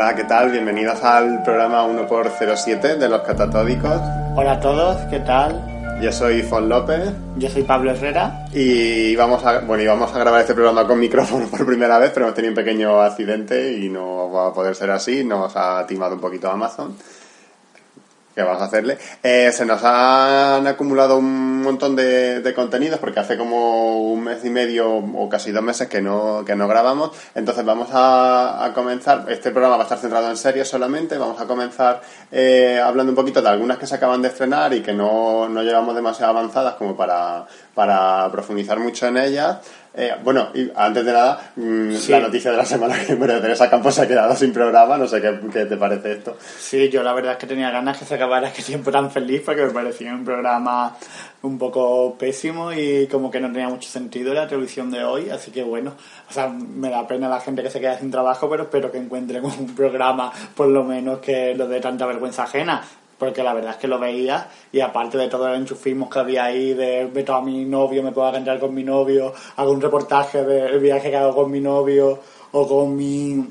Hola, ¿qué tal? Bienvenidos al programa 1x07 de los catatódicos. Hola a todos, ¿qué tal? Yo soy Fon López. Yo soy Pablo Herrera. Y vamos a, bueno, íbamos a grabar este programa con micrófono por primera vez, pero hemos tenido un pequeño accidente y no va a poder ser así. Nos ha timado un poquito Amazon. ¿Qué vas a hacerle? Eh, se nos han acumulado un montón de, contenidos porque hace como un mes y medio o casi dos meses que no, que no grabamos. Entonces vamos a, a comenzar. Este programa va a estar centrado en series solamente. Vamos a comenzar eh, hablando un poquito de algunas que se acaban de estrenar y que no, no llevamos demasiado avanzadas como para, para profundizar mucho en ellas. Eh, bueno, y antes de nada, mmm, sí. la noticia de la semana que María Teresa Campos se ha quedado sin programa, no sé qué, qué, te parece esto. Sí, yo la verdad es que tenía ganas que se acabara este tiempo tan feliz porque me parecía un programa un poco pésimo y como que no tenía mucho sentido la televisión de hoy, así que bueno, o sea, me da pena la gente que se queda sin trabajo, pero espero que encuentren un programa por lo menos que lo dé tanta vergüenza ajena porque la verdad es que lo veía y aparte de todo el enchufismo que había ahí de meto a mi novio, me puedo encontrar con mi novio, hago un reportaje del viaje que hago con mi novio o con mi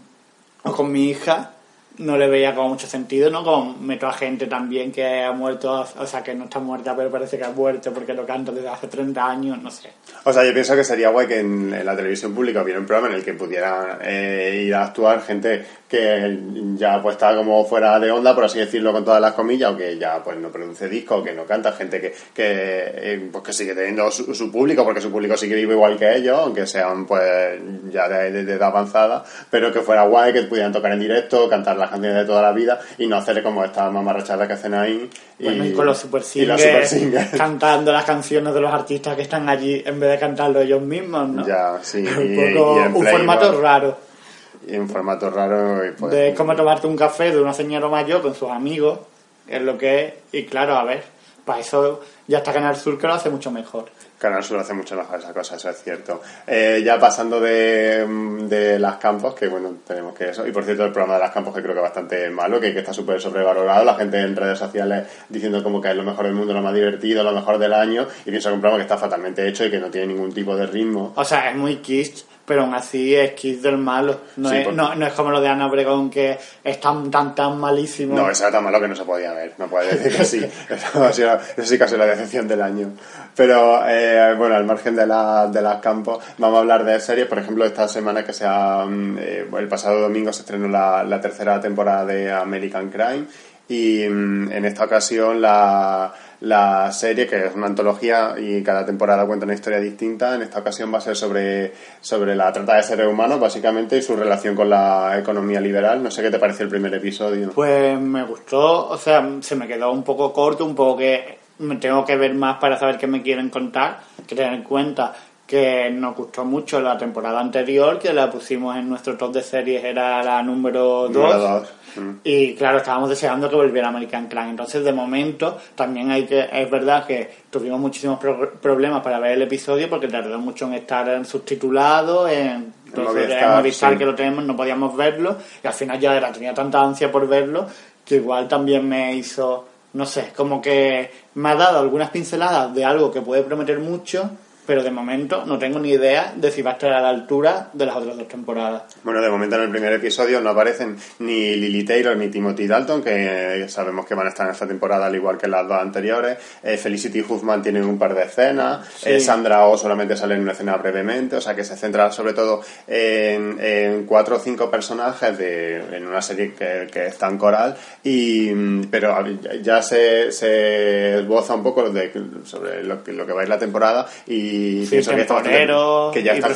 o con mi hija, no le veía como mucho sentido, ¿no? Como meto a gente también que ha muerto, o sea, que no está muerta, pero parece que ha muerto porque lo canto desde hace 30 años, no sé. O sea, yo pienso que sería guay que en, la televisión pública hubiera un programa en el que pudiera eh, ir a actuar gente que ya pues está como fuera de onda, por así decirlo con todas las comillas, o que ya pues no produce disco, o que no canta, gente que, que, eh, pues, que sigue teniendo su, su, público, porque su público sigue vivo igual que ellos, aunque sean pues ya de, edad avanzada, pero que fuera guay, que pudieran tocar en directo, cantar las canciones de toda la vida y no hacerle como esta mamarrachada que hacen ahí. Y, bueno, y con los super singers cantando las canciones de los artistas que están allí en vez de cantarlo ellos mismos, ¿no? Ya, sí. un poco formato raro y en formato raro. Y pues, de cómo tomarte un café de una señora mayor con sus amigos, es lo que es. Y claro, a ver, para eso ya está Canal Sur que lo hace mucho mejor. Canal Sur hace mucho mejor esa cosa, eso es cierto. Eh, ya pasando de, de las campos, que bueno, tenemos que eso. Y por cierto, el programa de las campos que creo que es bastante malo, que, está súper sobrevalorado. La gente en redes sociales diciendo como que es lo mejor del mundo, lo más divertido, lo mejor del año. Y pienso que un programa que está fatalmente hecho y que no tiene ningún tipo de ritmo. O sea, es muy kitsch pero aún así es Kiss del malo. No, sí, es, no, no, es como lo de Ana Obregón, que es tan, tan, tan malísimo. No, eso era tan malo que no se podía ver. No puede decir que sí. eso, sí sido la decepción del año. Pero, eh, bueno, al margen de, la, de las campos, vamos a hablar de series. Por ejemplo, esta semana que se ha, eh, el pasado domingo se estrenó la, la tercera temporada de American Crime. Y en esta ocasión la, la serie, que es una antología y cada temporada cuenta una historia distinta. En esta ocasión va a ser sobre, sobre la trata de seres humanos, básicamente, y su relación con la economía liberal. No sé qué te pareció el primer episodio. Pues me gustó, o sea, se me quedó un poco corto, un poco que me tengo que ver más para saber qué me quieren contar, que tener en cuenta que nos gustó mucho la temporada anterior, que la pusimos en nuestro top de series, era la número 2. Y claro, estábamos deseando que volviera American Crime. Entonces, de momento, también hay que, es verdad que tuvimos muchísimos pro problemas para ver el episodio porque tardó mucho en estar subtitulado, en, entonces, en Movistar sí. que lo tenemos, no podíamos verlo. Y al final ya era, tenía tanta ansia por verlo que igual también me hizo, no sé, como que me ha dado algunas pinceladas de algo que puede prometer mucho pero de momento no tengo ni idea de si va a estar a la altura de las otras dos temporadas. Bueno, de momento en el primer episodio no aparecen ni Lily Taylor ni Timothy Dalton, que sabemos que van a estar en esta temporada al igual que las dos anteriores. Eh, Felicity Huffman tiene un par de escenas. Sí. Eh, Sandra O oh solamente sale en una escena brevemente, o sea que se centra sobre todo en, en cuatro o cinco personajes de, en una serie que, que es tan coral, y, pero ya se, se esboza un poco de, sobre lo que, lo que va a ir la temporada y y sí, pienso que, está que ya y está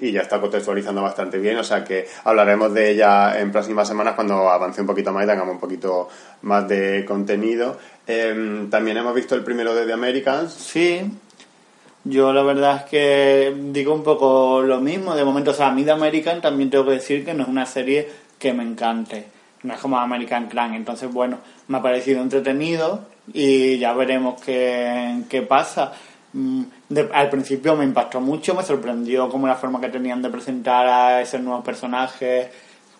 y ya está contextualizando bastante bien, o sea que hablaremos de ella en próximas semanas cuando avance un poquito más y tengamos un poquito más de contenido. Eh, también hemos visto el primero de The Americans. Sí, yo la verdad es que digo un poco lo mismo. De momento, o sea, a mí The American también tengo que decir que no es una serie que me encante. No es como American Crime. Entonces, bueno, me ha parecido entretenido y ya veremos qué, qué pasa. De, al principio me impactó mucho, me sorprendió como la forma que tenían de presentar a esos nuevos personajes,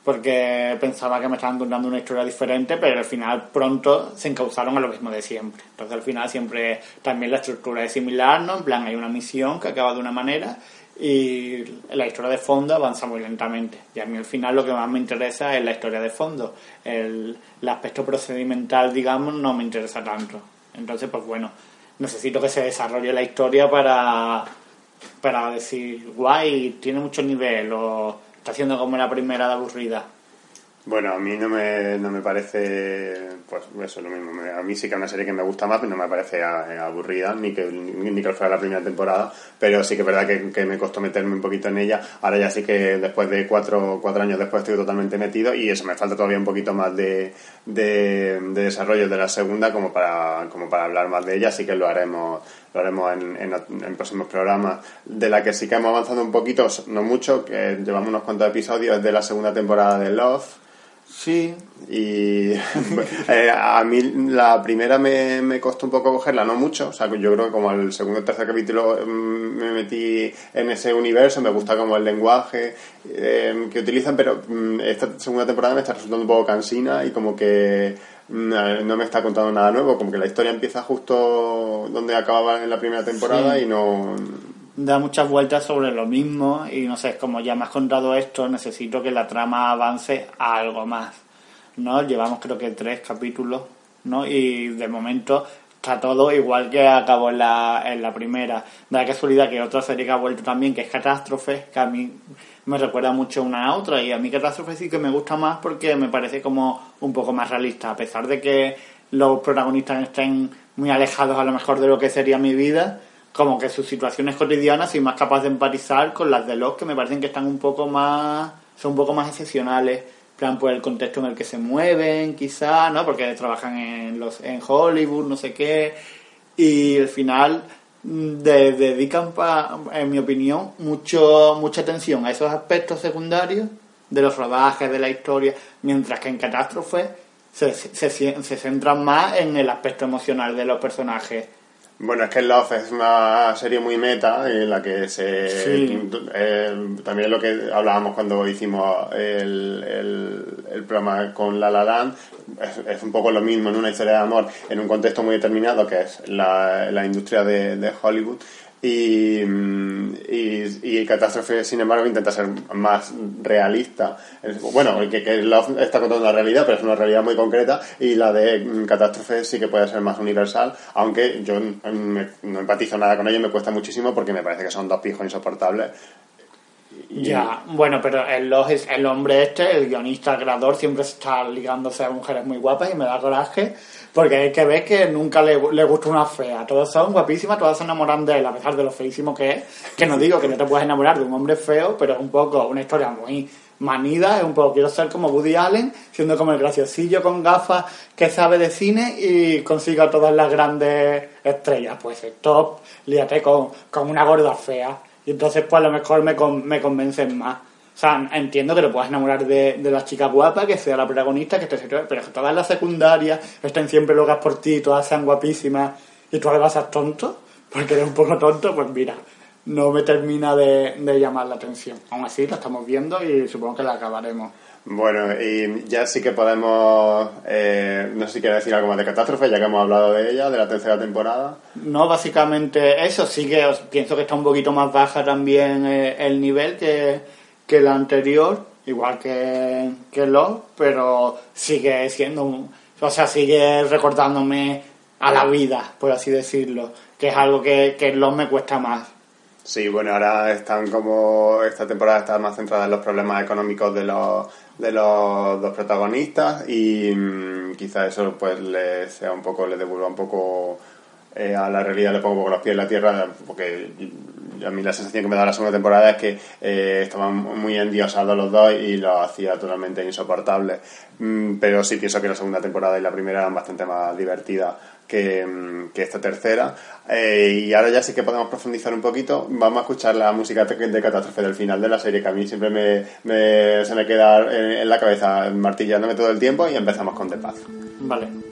porque pensaba que me estaban contando una historia diferente, pero al final pronto se encauzaron a lo mismo de siempre. Entonces al final siempre también la estructura es similar, ¿no? En plan, hay una misión que acaba de una manera y la historia de fondo avanza muy lentamente. Y a mí al final lo que más me interesa es la historia de fondo. El aspecto procedimental, digamos, no me interesa tanto. Entonces, pues bueno, necesito que se desarrolle la historia para, para decir, guay, tiene mucho nivel o está haciendo como la primera de aburrida. Bueno, a mí no me, no me parece, pues eso es lo mismo. A mí sí que es una serie que me gusta más, pero no me parece eh, aburrida, ni que, ni que fuera la primera temporada, pero sí que es verdad que, que me costó meterme un poquito en ella. Ahora ya sí que después de cuatro, cuatro años después estoy totalmente metido y eso me falta todavía un poquito más de, de, de desarrollo de la segunda como para, como para hablar más de ella, así que lo haremos lo haremos en, en, en próximos programas. De la que sí que hemos avanzado un poquito, no mucho, que llevamos unos cuantos episodios de la segunda temporada de Love. Sí, Y eh, a mí la primera me, me costó un poco cogerla, no mucho. O sea, que yo creo que como al segundo o tercer capítulo mm, me metí en ese universo, me gusta como el lenguaje eh, que utilizan, pero mm, esta segunda temporada me está resultando un poco cansina y como que no me está contando nada nuevo. Como que la historia empieza justo donde acababa en la primera temporada Sí. y no... da muchas vueltas sobre lo mismo y no sé, como ya me has contado esto, necesito que la trama avance a algo más, ¿no? Llevamos creo que tres capítulos, ¿no? Y de momento está todo igual que acabó en la, en la primera. Da casualidad que otra serie que ha vuelto también, que es Catástrofe, que a mí me recuerda mucho una a otra y a mí Catástrofe sí que me gusta más porque me parece como un poco más realista, a pesar de que los protagonistas estén muy alejados a lo mejor de lo que sería mi vida, como que sus situaciones cotidianas soy más capaz de empatizar con las de los que me parecen que están un poco más son un poco más excepcionales plan por el contexto en el que se mueven quizá no porque trabajan en los en Hollywood no sé qué y al final mm, de- dedican en mi opinión mucho mucha atención a esos aspectos secundarios de los rodajes de la historia mientras que en Catástrofe se, se centran más en el aspecto emocional de los personajes Bueno, es que Love es una serie muy meta en la que se... Sí. eh, también es lo que hablábamos cuando hicimos el, el, el programa con La La Land, es, es un poco lo mismo en una historia de amor en un contexto muy determinado que es la, la industria de, de Hollywood. Y, y, y Catástrofe, sin embargo, intenta ser más realista. Es- Bueno, que, que Love está contando la realidad, pero es una realidad muy concreta. Y la de mm, Catástrofe sí que puede ser más universal, aunque yo me- no empatizo nada con ello, me cuesta muchísimo porque me parece que son dos pijos insoportables. Ya, bueno, pero el, los- el hombre este, el guionista, el creador, siempre está ligándose a mujeres muy guapas y me da coraje porque hay que ver que nunca le, le gusta una fea. Todas son guapísimas, todas se enamoran de él, a pesar de lo feísimo que es. Que no digo que no te puedes enamorar de un hombre feo, pero es un poco una historia muy manida, es un poco quiero ser como Woody Allen, siendo como el graciosillo con gafas que sabe de cine y consiga todas las grandes estrellas. Pues el top, líate con, con una gorda fea. Y entonces pues a lo mejor me, con- me convencen más. Sea, entiendo que te puedas enamorar de, de la chica guapa, que sea la protagonista, que esté pero que todas las secundarias estén siempre locas por ti, todas sean guapísimas y tú además seas tonto, porque eres un poco tonto, pues mira, no me termina de, de llamar la atención. Aún así, la estamos viendo y supongo que la acabaremos. Bueno, y ya sí que podemos... eh, no sé si quiere decir algo más de Catástrofe, ya que hemos hablado de ella, de la tercera temporada. No, básicamente eso, sí que pienso que está un poquito más baja también eh, el nivel que, que la anterior, igual que, que pero sigue siendo un, o sea, sigue recordándome a la vida, por así decirlo, que es algo que, que me cuesta más. Sí, bueno, ahora están como... Esta temporada está más centrada en los problemas económicos de los, de los dos protagonistas y mm, quizá eso pues le sea un poco, le devuelva un poco eh, a la realidad, le pongo un poco los pies en la tierra porque a mí la sensación que me da la segunda temporada es que eh, estaban muy endiosados los dos y lo hacía totalmente insoportable. Mm, pero sí pienso que la segunda temporada y la primera eran bastante más divertidas que, mm, que esta tercera. Eh, y ahora ya sí que podemos profundizar un poquito. Vamos a escuchar la música de Catástrofe del final de la serie, que a mí siempre me, me- se me queda en, en la cabeza martillándome todo el tiempo y empezamos con The Path. Vale.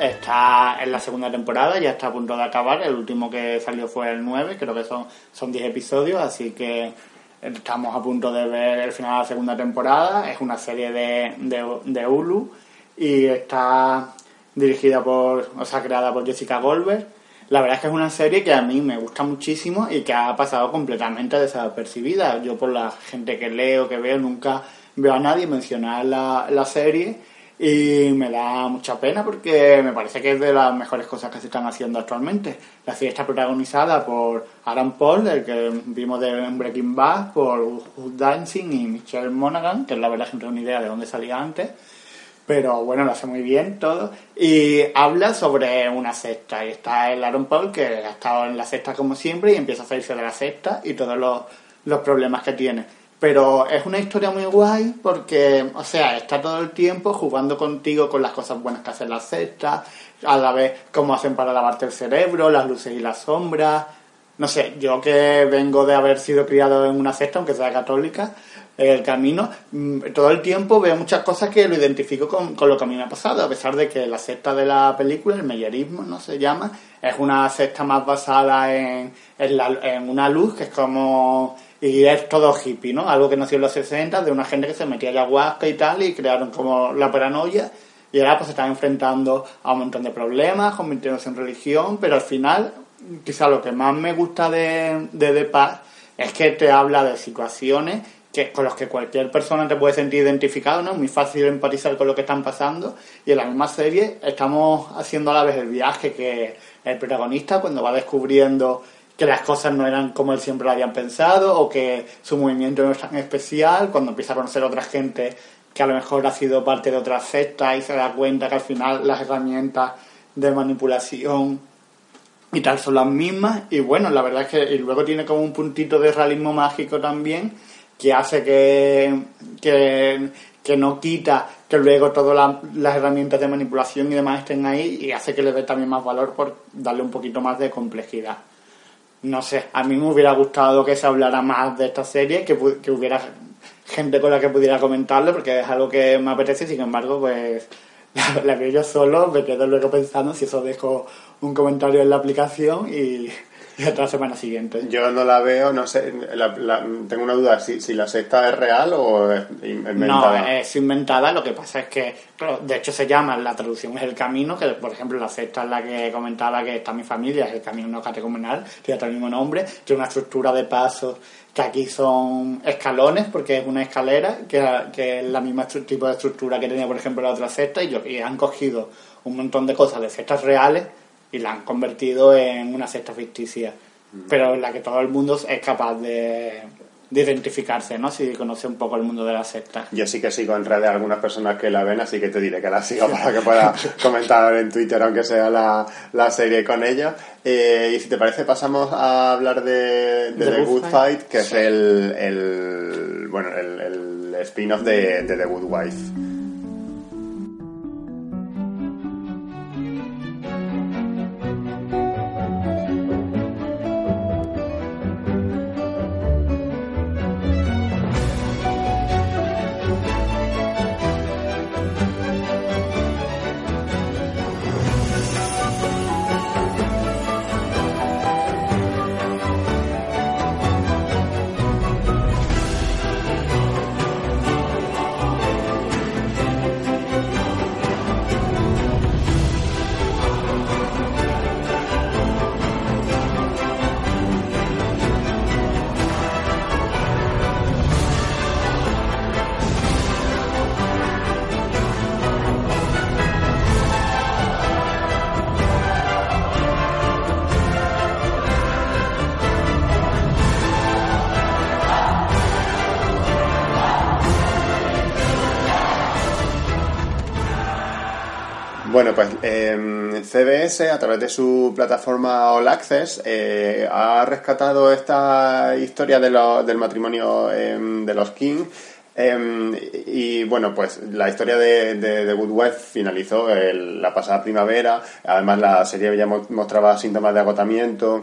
Está en la segunda temporada, ya está a punto de acabar. El último que salió fue el 9, creo que son, son 10 episodios, así que estamos a punto de ver el final de la segunda temporada. Es una serie de, de, Hulu y está dirigida por, o sea, creada por Jessica Goldberg. La verdad es que es una serie que a mí me gusta muchísimo y que ha pasado completamente desapercibida. Yo por la gente que leo, que veo, nunca veo a nadie mencionar la, la serie y me da mucha pena porque me parece que es de las mejores cosas que se están haciendo actualmente. La serie está protagonizada por Aaron Paul, el que vimos de Breaking Bad, por Hugh Dancing y Michelle Monaghan, que la verdad que no tengo ni idea de dónde salía antes, pero bueno, lo hace muy bien todo. Y habla sobre una secta, y está el Aaron Paul, que ha estado en la secta como siempre, y empieza a salirse de la secta y todos los, los problemas que tiene. Pero es una historia muy guay porque, o sea, está todo el tiempo jugando contigo con las cosas buenas que hacen la secta, a la vez cómo hacen para lavarte el cerebro, las luces y las sombras. No sé, yo que vengo de haber sido criado en una secta, aunque sea católica, el camino, mm, todo el tiempo veo muchas cosas que lo identifico con, con, lo que a mí me ha pasado, a pesar de que la secta de la película, el meyerismo, no se llama, es una secta más basada en, en, la, en una luz que es como y es todo hippie, ¿no? Algo que nació en los 60 de una gente que se metía ayahuasca y tal y crearon como la paranoia y ahora pues se están enfrentando a un montón de problemas, convirtiéndose en religión, pero al final quizá lo que más me gusta de, de The Paz es que te habla de situaciones que, con las que cualquier persona te puede sentir identificado, ¿no? Es muy fácil empatizar con lo que están pasando y en la misma serie estamos haciendo a la vez el viaje que el protagonista cuando va descubriendo que las cosas no eran como él siempre lo habían pensado o que su movimiento no es tan especial, cuando empieza a conocer a otra gente que a lo mejor ha sido parte de otra secta y se da cuenta que al final las herramientas de manipulación y tal son las mismas. Y bueno, la verdad es que y luego tiene como un puntito de realismo mágico también que hace que, que, que no quita que luego todas las herramientas de manipulación y demás estén ahí y hace que le dé también más valor por darle un poquito más de complejidad no sé, a mí me hubiera gustado que se hablara más de esta serie, que, que hubiera gente con la que pudiera comentarlo, porque es algo que me apetece, sin embargo, pues la, la veo yo solo, me quedo luego pensando si eso dejo un comentario en la aplicación y, y otra semana siguiente. Yo no la veo, no sé, la, la, tengo una duda, si, si la secta es real o es inventada. No, es inventada, lo que pasa es que, claro, de hecho se llama, la traducción es el camino, que por ejemplo la secta es la que comentaba que está mi familia, es el camino no catecumenal, tiene el mismo nombre, tiene una estructura de pasos que aquí son escalones porque es una escalera que, que es la misma tipo de estructura que tenía por ejemplo la otra secta y, yo, y han cogido un montón de cosas de sectas reales y la han convertido en una secta ficticia, pero en la que todo el mundo es capaz de, de identificarse, ¿no? Si conoce un poco el mundo de la secta. Yo sí que sigo en redes algunas personas que la ven, así que te diré que la sigo para que pueda comentar en Twitter, aunque sea la, la serie con ellos. Eh, y si te parece, pasamos a hablar de, de The, The, Good Fight, Fight que sí. es el, el, bueno, el, el spin-off de, de The Good Wife. CBS, a través de su plataforma All Access, eh, ha rescatado esta historia del matrimonio eh, de los King. y bueno, pues la historia de, de, finalizó la pasada primavera. Además, la serie ya mostraba síntomas de agotamiento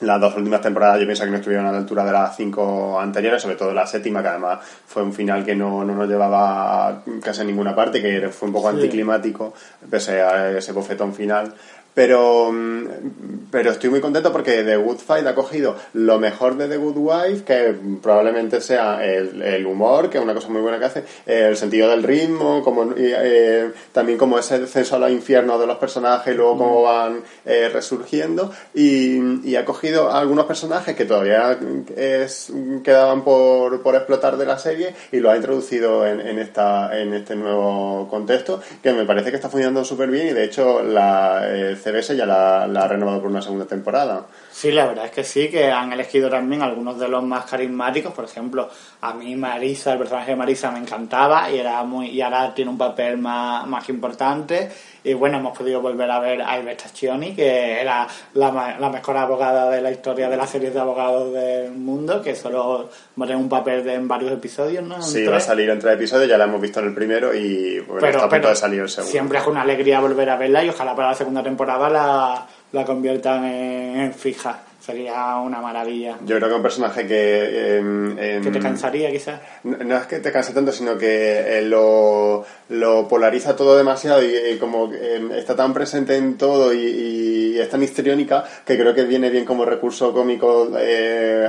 las dos últimas temporadas yo pienso que no estuvieron a la altura de las cinco anteriores, sobre todo la séptima, que además fue un final que no, no nos llevaba casi a ninguna parte, que fue un poco Sí. anticlimático, pese a ese bofetón final. Pero, mm, pero estoy muy contento porque The Good Fight ha cogido lo mejor de The Good Wife, que probablemente sea el, el humor, que es una cosa muy buena que hace, el sentido del ritmo, como, eh, también como ese descenso a los infiernos de los personajes y luego cómo van eh, resurgiendo. Y, y ha cogido algunos personajes que todavía es, quedaban por, por explotar de la serie y lo ha introducido en, en, esta, en este nuevo contexto, que me parece que está funcionando súper bien y de hecho la eh, CBS ya la, la ha renovado por una segunda temporada. Sí, la verdad es que sí, que han elegido también algunos de los más carismáticos. Por ejemplo, a mí Marisa, el personaje de Marisa me encantaba y era muy y ahora tiene un papel más, más importante. Y bueno, hemos podido volver a ver a Iveta Schioni, que era la, la mejor abogada de la historia de las series de abogados del mundo, que solo va a tener un papel de, en varios episodios, ¿no? En Sí, tres. va a salir en tres episodios, ya la hemos visto en el primero y bueno, está a punto de salir el segundo. siempre es una alegría volver a verla y ojalá para la segunda temporada la, la conviertan en, en fija. Sería una maravilla. Yo creo que un personaje que... em, em, Que te cansaría quizás. No, no es que te canse tanto, sino que eh, lo, lo polariza todo demasiado y, y como eh, está tan presente en todo y, y es tan histriónica que creo que viene bien como recurso cómico eh,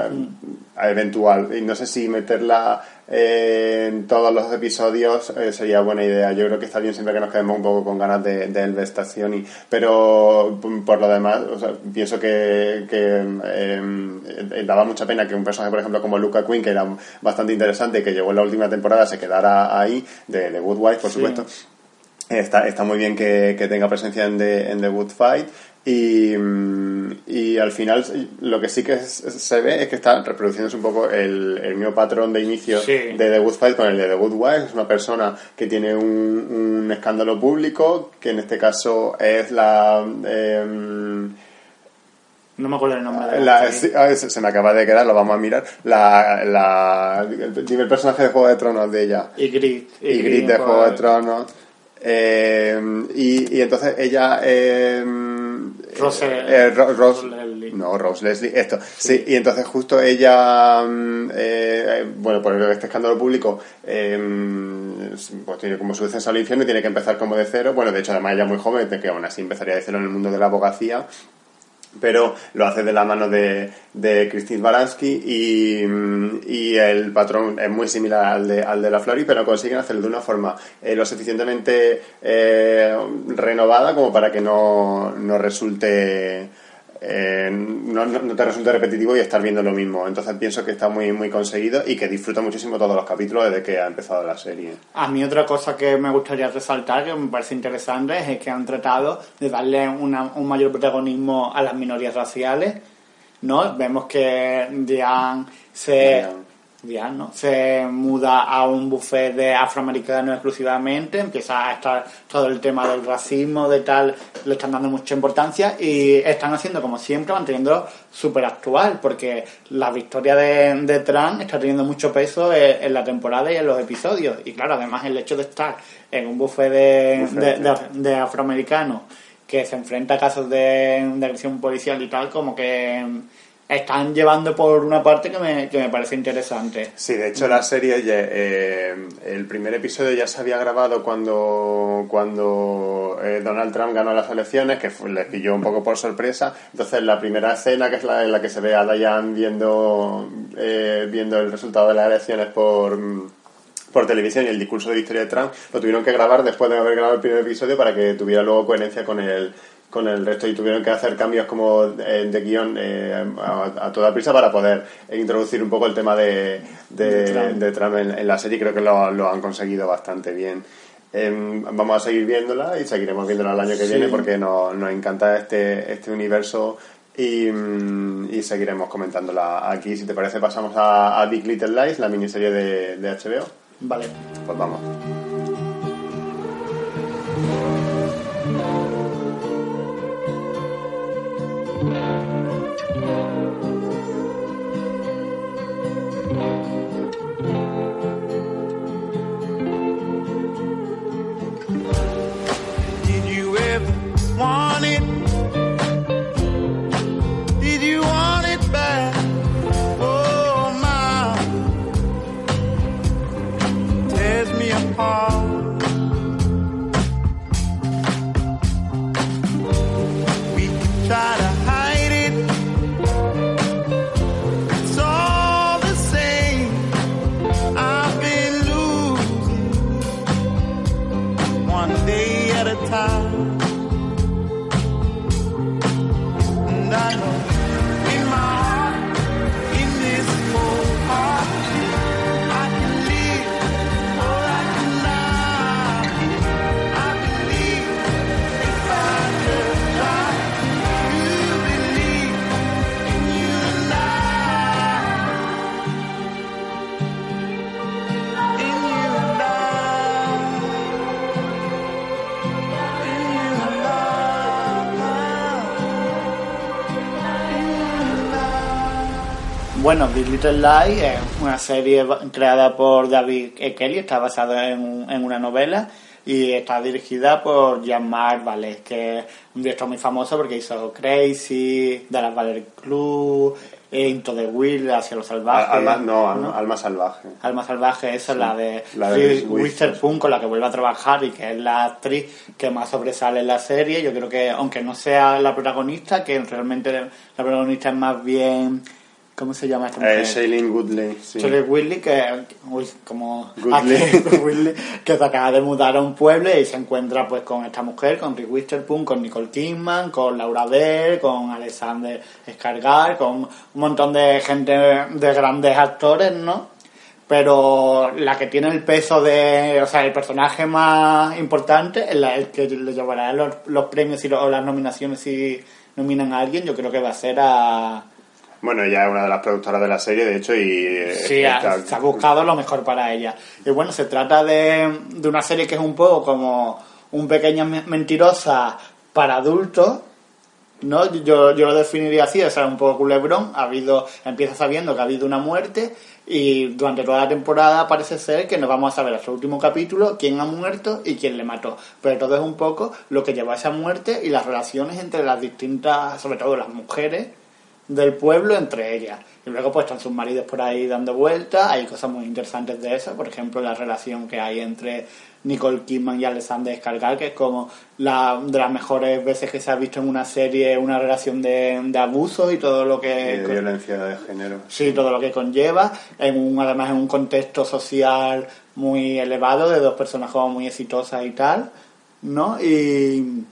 eventual. Y no sé si meterla eh, en todos los episodios eh, sería buena idea. Yo creo que está bien siempre que nos quedemos un poco con ganas de, de Elvis Stazioni. Pero p- por lo demás, o sea, pienso que, que eh, daba mucha pena que un personaje, por ejemplo, como Luca Quinn, que era bastante interesante y que llegó en la última temporada, se quedara ahí, de, de Good Wife, por Sí. supuesto. Está, está muy bien que, que tenga presencia en The, en The Good Fight. Y, mm, y al final lo que sí que se ve es que está reproduciéndose un poco el, el mismo patrón de inicio Sí. de The Good Fight con el de The Good Wife. Es una persona que tiene un, un escándalo público, que en este caso es la... em, No me acuerdo el nombre de la- sí, ah, se me acaba de quedar, lo vamos a mirar. La, la, dime el personaje de Juego de Tronos de ella Y Grit. y Grit de Juego de Tronos. Eh, y, y entonces ella. Eh, Rose- eh, Ro- Rose- Rose Leslie. No, Rose Leslie, esto. Sí, y entonces justo ella. mm, eh, bueno, por este escándalo público, eh, pues tiene como su descenso al infierno y tiene que empezar como de cero. Bueno, de hecho, además ella es muy joven, que aún así empezaría de cero en el mundo de la abogacía pero lo hace de la mano de, de Christine Baranski y, y el patrón es muy similar al de, al de la Flori, pero consiguen hacerlo de una forma eh, lo suficientemente eh, renovada como para que no, no resulte eh, no, no- te resulte repetitivo y estar viendo lo mismo. Entonces pienso que está muy, muy conseguido y que disfruto muchísimo todos los capítulos desde que ha empezado la serie. A mí otra cosa que me gustaría resaltar, que me parece interesante, es que han tratado de darle una- un mayor protagonismo a las minorías raciales. ¿no? Vemos que Diane se. ¿No? se muda a un buffet de afroamericanos exclusivamente, empieza a estar todo el tema del racismo, de tal, le están dando mucha importancia y están haciendo como siempre, manteniendo súper actual, porque la victoria de, de Trump está teniendo mucho peso en, en la temporada y en los episodios. Y claro, además el hecho de estar en un buffet de, Buffet, de- de- de afroamericanos que se enfrenta a casos de, de agresión policial y tal, como que están llevando por una parte que me, que me parece interesante. Sí, de hecho la serie, eh, el primer episodio ya se había grabado cuando, cuando eh, Donald Trump ganó las elecciones, que les pilló un poco por sorpresa. Entonces la primera escena, que es la en la que se ve a Diane viendo, eh, viendo el resultado de las elecciones por, por televisión y el discurso de victoria de Trump, lo tuvieron que grabar después de haber grabado el primer episodio para que tuviera luego coherencia con el con el resto y tuvieron que hacer cambios como eh, de guion eh, a, a toda prisa para poder introducir un poco el tema de, de, de Trump en, en la serie. Creo que lo, lo han conseguido bastante bien. Em, vamos a seguir viéndola y seguiremos viéndola el año que Sí. viene porque nos, nos encanta este, este universo y, mm, y seguiremos comentándola aquí. Si te parece pasamos a, a Big Little Lies la miniserie de, de HBO Vale. pues vamos bueno, Big Little Lies es una serie creada por David E. Kelly, está basada en, en una novela y está dirigida por Jean-Marc que es un director muy famoso porque hizo Crazy, Dallas Valley Club, Into the Will, Hacia los Salvajes. Alma, no, Alma, Alma Salvaje. Alma Salvaje, esa es la de, la de Witherspoon, con la que vuelve a trabajar y que es la actriz que más sobresale en la serie. Yo creo que, aunque no sea la protagonista, que realmente la protagonista es más bien ¿Cómo se llama esta mujer? Eh, Shailene Woodley. Sí. Shailene Woodley, que, uy, como. Woodley, que se acaba de mudar a un pueblo y se encuentra pues con esta mujer, con Rick Witherspoon, con Nicole Kidman, con Laura Dern, con Alexander Skarsgård, con un montón de gente de grandes actores, ¿no? Pero la que tiene el peso de, o sea, el personaje más importante, el, que le llevará los, los premios y lo- o las nominaciones si nominan a alguien, yo creo que va a ser a Bueno, ella es una de las productoras de la serie, de hecho, y... eh, Sí, está- se ha buscado lo mejor para ella. Y bueno, se trata de, de una serie que es un poco como un pequeña me- mentirosa para adultos, ¿no? Yo, yo lo definiría así, o sea, un poco culebrón. Ha habido, empieza sabiendo que ha habido una muerte y durante toda la temporada parece ser que nos vamos a saber hasta el último capítulo quién ha muerto y quién le mató. Pero todo es un poco lo que llevó a esa muerte y las relaciones entre las distintas, sobre todo las mujeres, del pueblo entre ellas. Y luego pues están sus maridos por ahí dando vueltas, hay cosas muy interesantes de eso, por ejemplo la relación que hay entre Nicole Kidman y Alexander Skarsgård, que es como la de las mejores veces que se ha visto en una serie una relación de, de abuso y todo lo que... de violencia de género. Sí, todo lo que conlleva, en un, además en un contexto social muy elevado, de dos personas como muy exitosas y tal, ¿no? Y,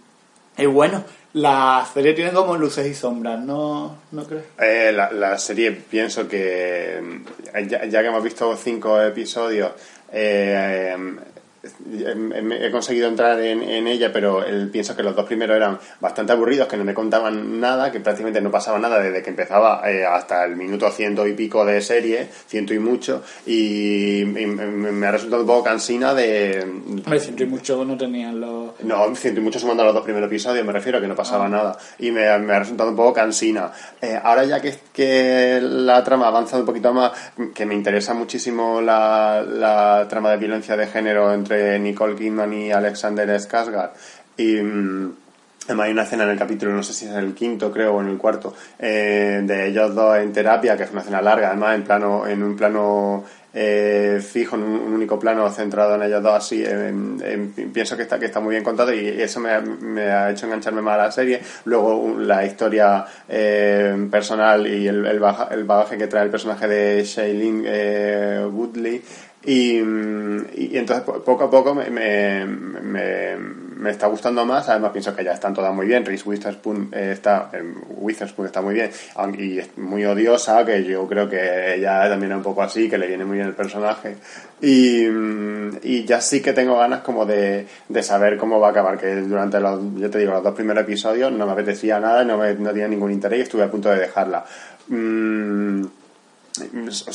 y bueno, la serie tiene como luces y sombras, ¿no, ¿No crees? Eh, la, la serie, pienso que eh, ya, ya que hemos visto cinco episodios, eh, he conseguido entrar en, en ella, pero el- pienso que los dos primeros eran bastante aburridos, que no me contaban nada, que prácticamente no pasaba nada desde que empezaba eh, hasta el minuto ciento y pico de serie, ciento y mucho, y, y me, ha resultado un poco cansina de... Me siento y mucho no tenían los... No, ciento y mucho sumando a los dos primeros episodios, me refiero a que no pasaba nada. Y me, me ha resultado un poco cansina. Eh, ahora ya que, que la trama ha avanzado un poquito más, que me interesa muchísimo la, la trama de violencia de género entre Nicole Kidman y Alexander Skarsgård. Y... mm, Además hay una escena en el capítulo, no sé si es el quinto, creo, o en el cuarto, eh, de ellos dos en terapia, que es una escena larga, además en plano, en un plano eh, fijo, en un, único plano centrado en ellos dos así. en- en- pienso que está, que está muy bien contado y eso me, ha- me ha hecho engancharme más a la serie. Luego la historia eh, personal y el, el, baja- el bagaje que trae el personaje de Shailene eh, Woodley. Y, y, entonces po- poco a poco me, me, me, está gustando más. Además pienso que ya están todas muy bien. Reese Witherspoon eh, está, eh, Witherspoon está muy bien y es muy odiosa, que yo creo que ella también es un poco así, que le viene muy bien el personaje. Y, y ya sí que tengo ganas como de, de saber cómo va a acabar, que durante los, yo te digo, los dos primeros episodios no me apetecía nada, no, no tenía ningún interés y estuve a punto de dejarla. Mm,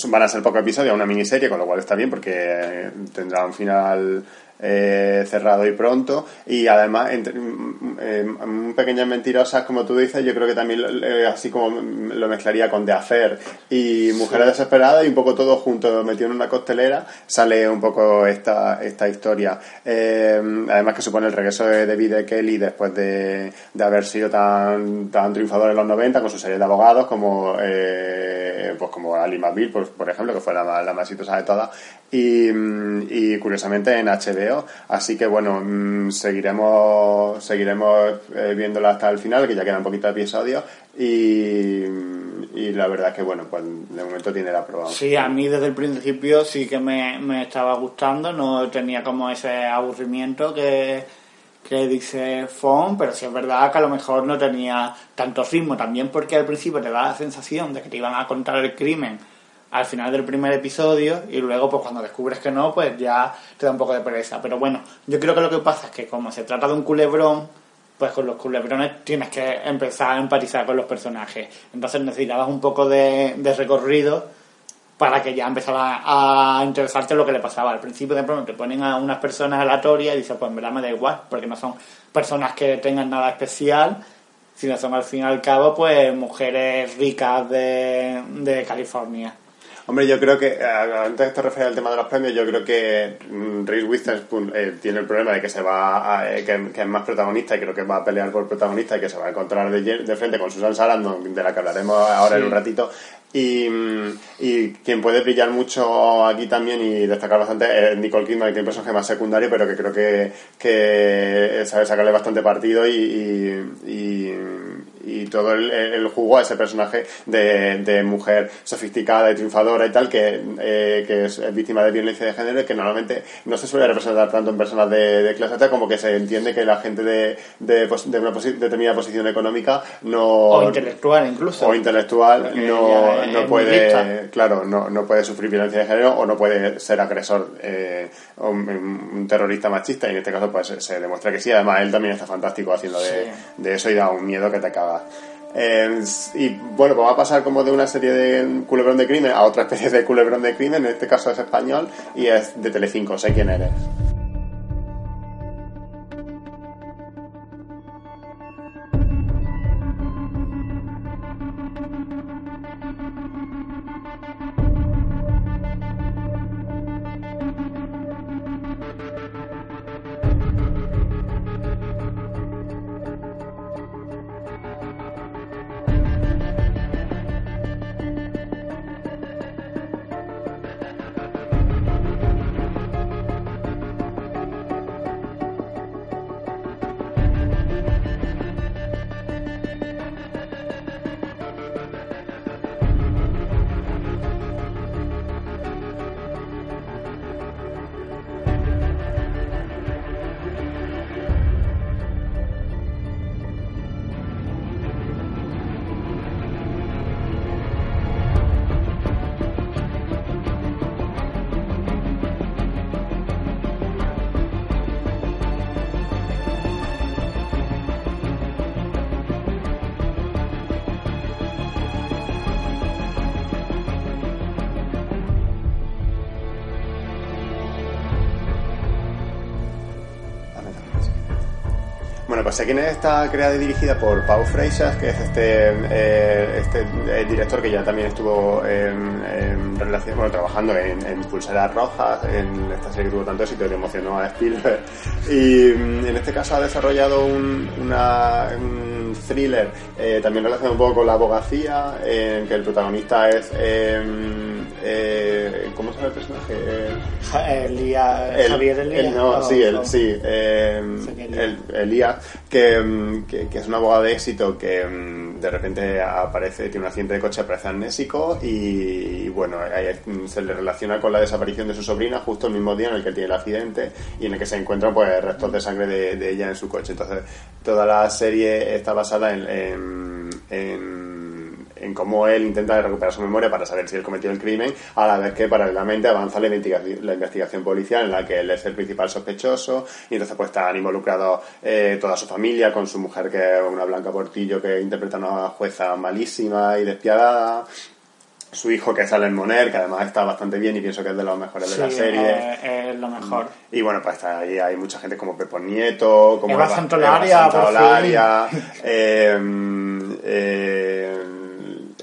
van a ser pocos episodios, una miniserie, con lo cual está bien porque tendrá un final eh, cerrado y pronto. Y además, entre, mm, eh, mm, pequeñas mentirosas, como tú dices, yo creo que también eh, así como mm, lo mezclaría con The Affair y Mujeres Desesperadas y un poco todo junto, metido en una costelera, sale un poco esta, esta historia. Eh, además que supone el regreso de David E. Kelly después de, de haber sido tan, tan triunfador en los 90 con su serie de abogados como pues como Ali McBeal, por, por ejemplo, que fue la, más- la más exitosa de todas, y, mm, y curiosamente en HBO. Así que bueno, mm, seguiremos seguiremos eh, viéndola hasta el final, que ya quedan un poquito de episodios, y, y la verdad que bueno, pues de momento tiene la prueba. Sí, a mí desde el principio sí que me, me estaba gustando, no tenía como ese aburrimiento que, que dice Fon, pero sí es verdad que a lo mejor no tenía tanto ritmo, también porque al principio te da la sensación de que te iban a contar el crimen al final del primer episodio y luego pues cuando descubres que no, pues ya te da un poco de pereza. Pero bueno, yo creo que lo que pasa es que como se trata de un culebrón, pues con los culebrones tienes que empezar a empatizar con los personajes. Entonces necesitabas un poco de, de recorrido para que ya empezara a interesarte lo que le pasaba. Al principio de pronto te ponen a unas personas aleatorias y dices, pues en verdad me da igual, porque no son personas que tengan nada especial sino son al fin y al cabo pues mujeres ricas de, de California. Hombre, yo creo que, antes de referir al tema de los premios, yo creo que mm, Reese Witherspoon eh, tiene el problema de que se va a, eh, que, que es más protagonista y creo que va a pelear por protagonista y que se va a encontrar de, frente con Susan Sarandon, de la que hablaremos ahora en un ratito. Y, mm, y quien puede brillar mucho aquí también y destacar bastante es Nicole Kidman, que es un personaje más secundario, pero que creo que, que sabe sacarle bastante partido y, y, y- y todo el, el jugo a ese personaje de, de mujer sofisticada y triunfadora y tal, que, eh, que es víctima de violencia de género y que normalmente no se suele representar tanto en personas de, de clase alta como que se entiende que la gente de, de, una posi- determinada posición económica no O intelectual incluso. o intelectual no, no puede claro no, no puede sufrir violencia de género o no puede ser agresor eh, o un, un terrorista machista y en este caso pues se- demuestra que sí además él también está fantástico haciendo de, Sí. de eso y da un miedo que te Eh, y bueno, pues va a pasar como de una serie de culebrón de crimen a otra especie de culebrón de crimen, en este caso es español y es de Telecinco, sé quién eres. Sé está creada y dirigida por Pau Freixas, que es este, eh, este eh, director que ya también estuvo trabajando en, en Pulseras Rojas, en esta serie que tuvo tanto éxito que emocionó a Spielberg. Y mm, en este caso ha desarrollado un, una, un thriller eh, también relacionado un poco con la abogacía, en que el protagonista es... em, eh, ¿Cómo se llama el personaje? Eh, Elías- el- Javier Elías. el- no, o- sí, el, o- sí, eh, que el, Elías, que, mm, que, que es un abogado de éxito que de repente aparece, tiene un accidente de coche, aparece amnésico y, bueno, mm, se le relaciona con la desaparición de su sobrina justo el mismo día en el que tiene el accidente y en el que se encuentran pues restos de sangre de, de ella en su coche. Entonces, toda la serie está basada en, en en cómo él intenta recuperar su memoria para saber si él cometió el crimen, a la vez que paralelamente avanza la investigación, la investigación policial en la que él es el principal sospechoso y entonces pues están involucrados eh, toda su familia con su mujer que es una Blanca Portillo que interpreta a una jueza malísima y despiadada su hijo que es Alan Moner que además está bastante bien y pienso que es de los mejores de la serie Es, lo mejor. y bueno, pues está ahí, hay mucha gente como Pepo Nieto, como Eva Santolaria, por fin. Santolaria, eh,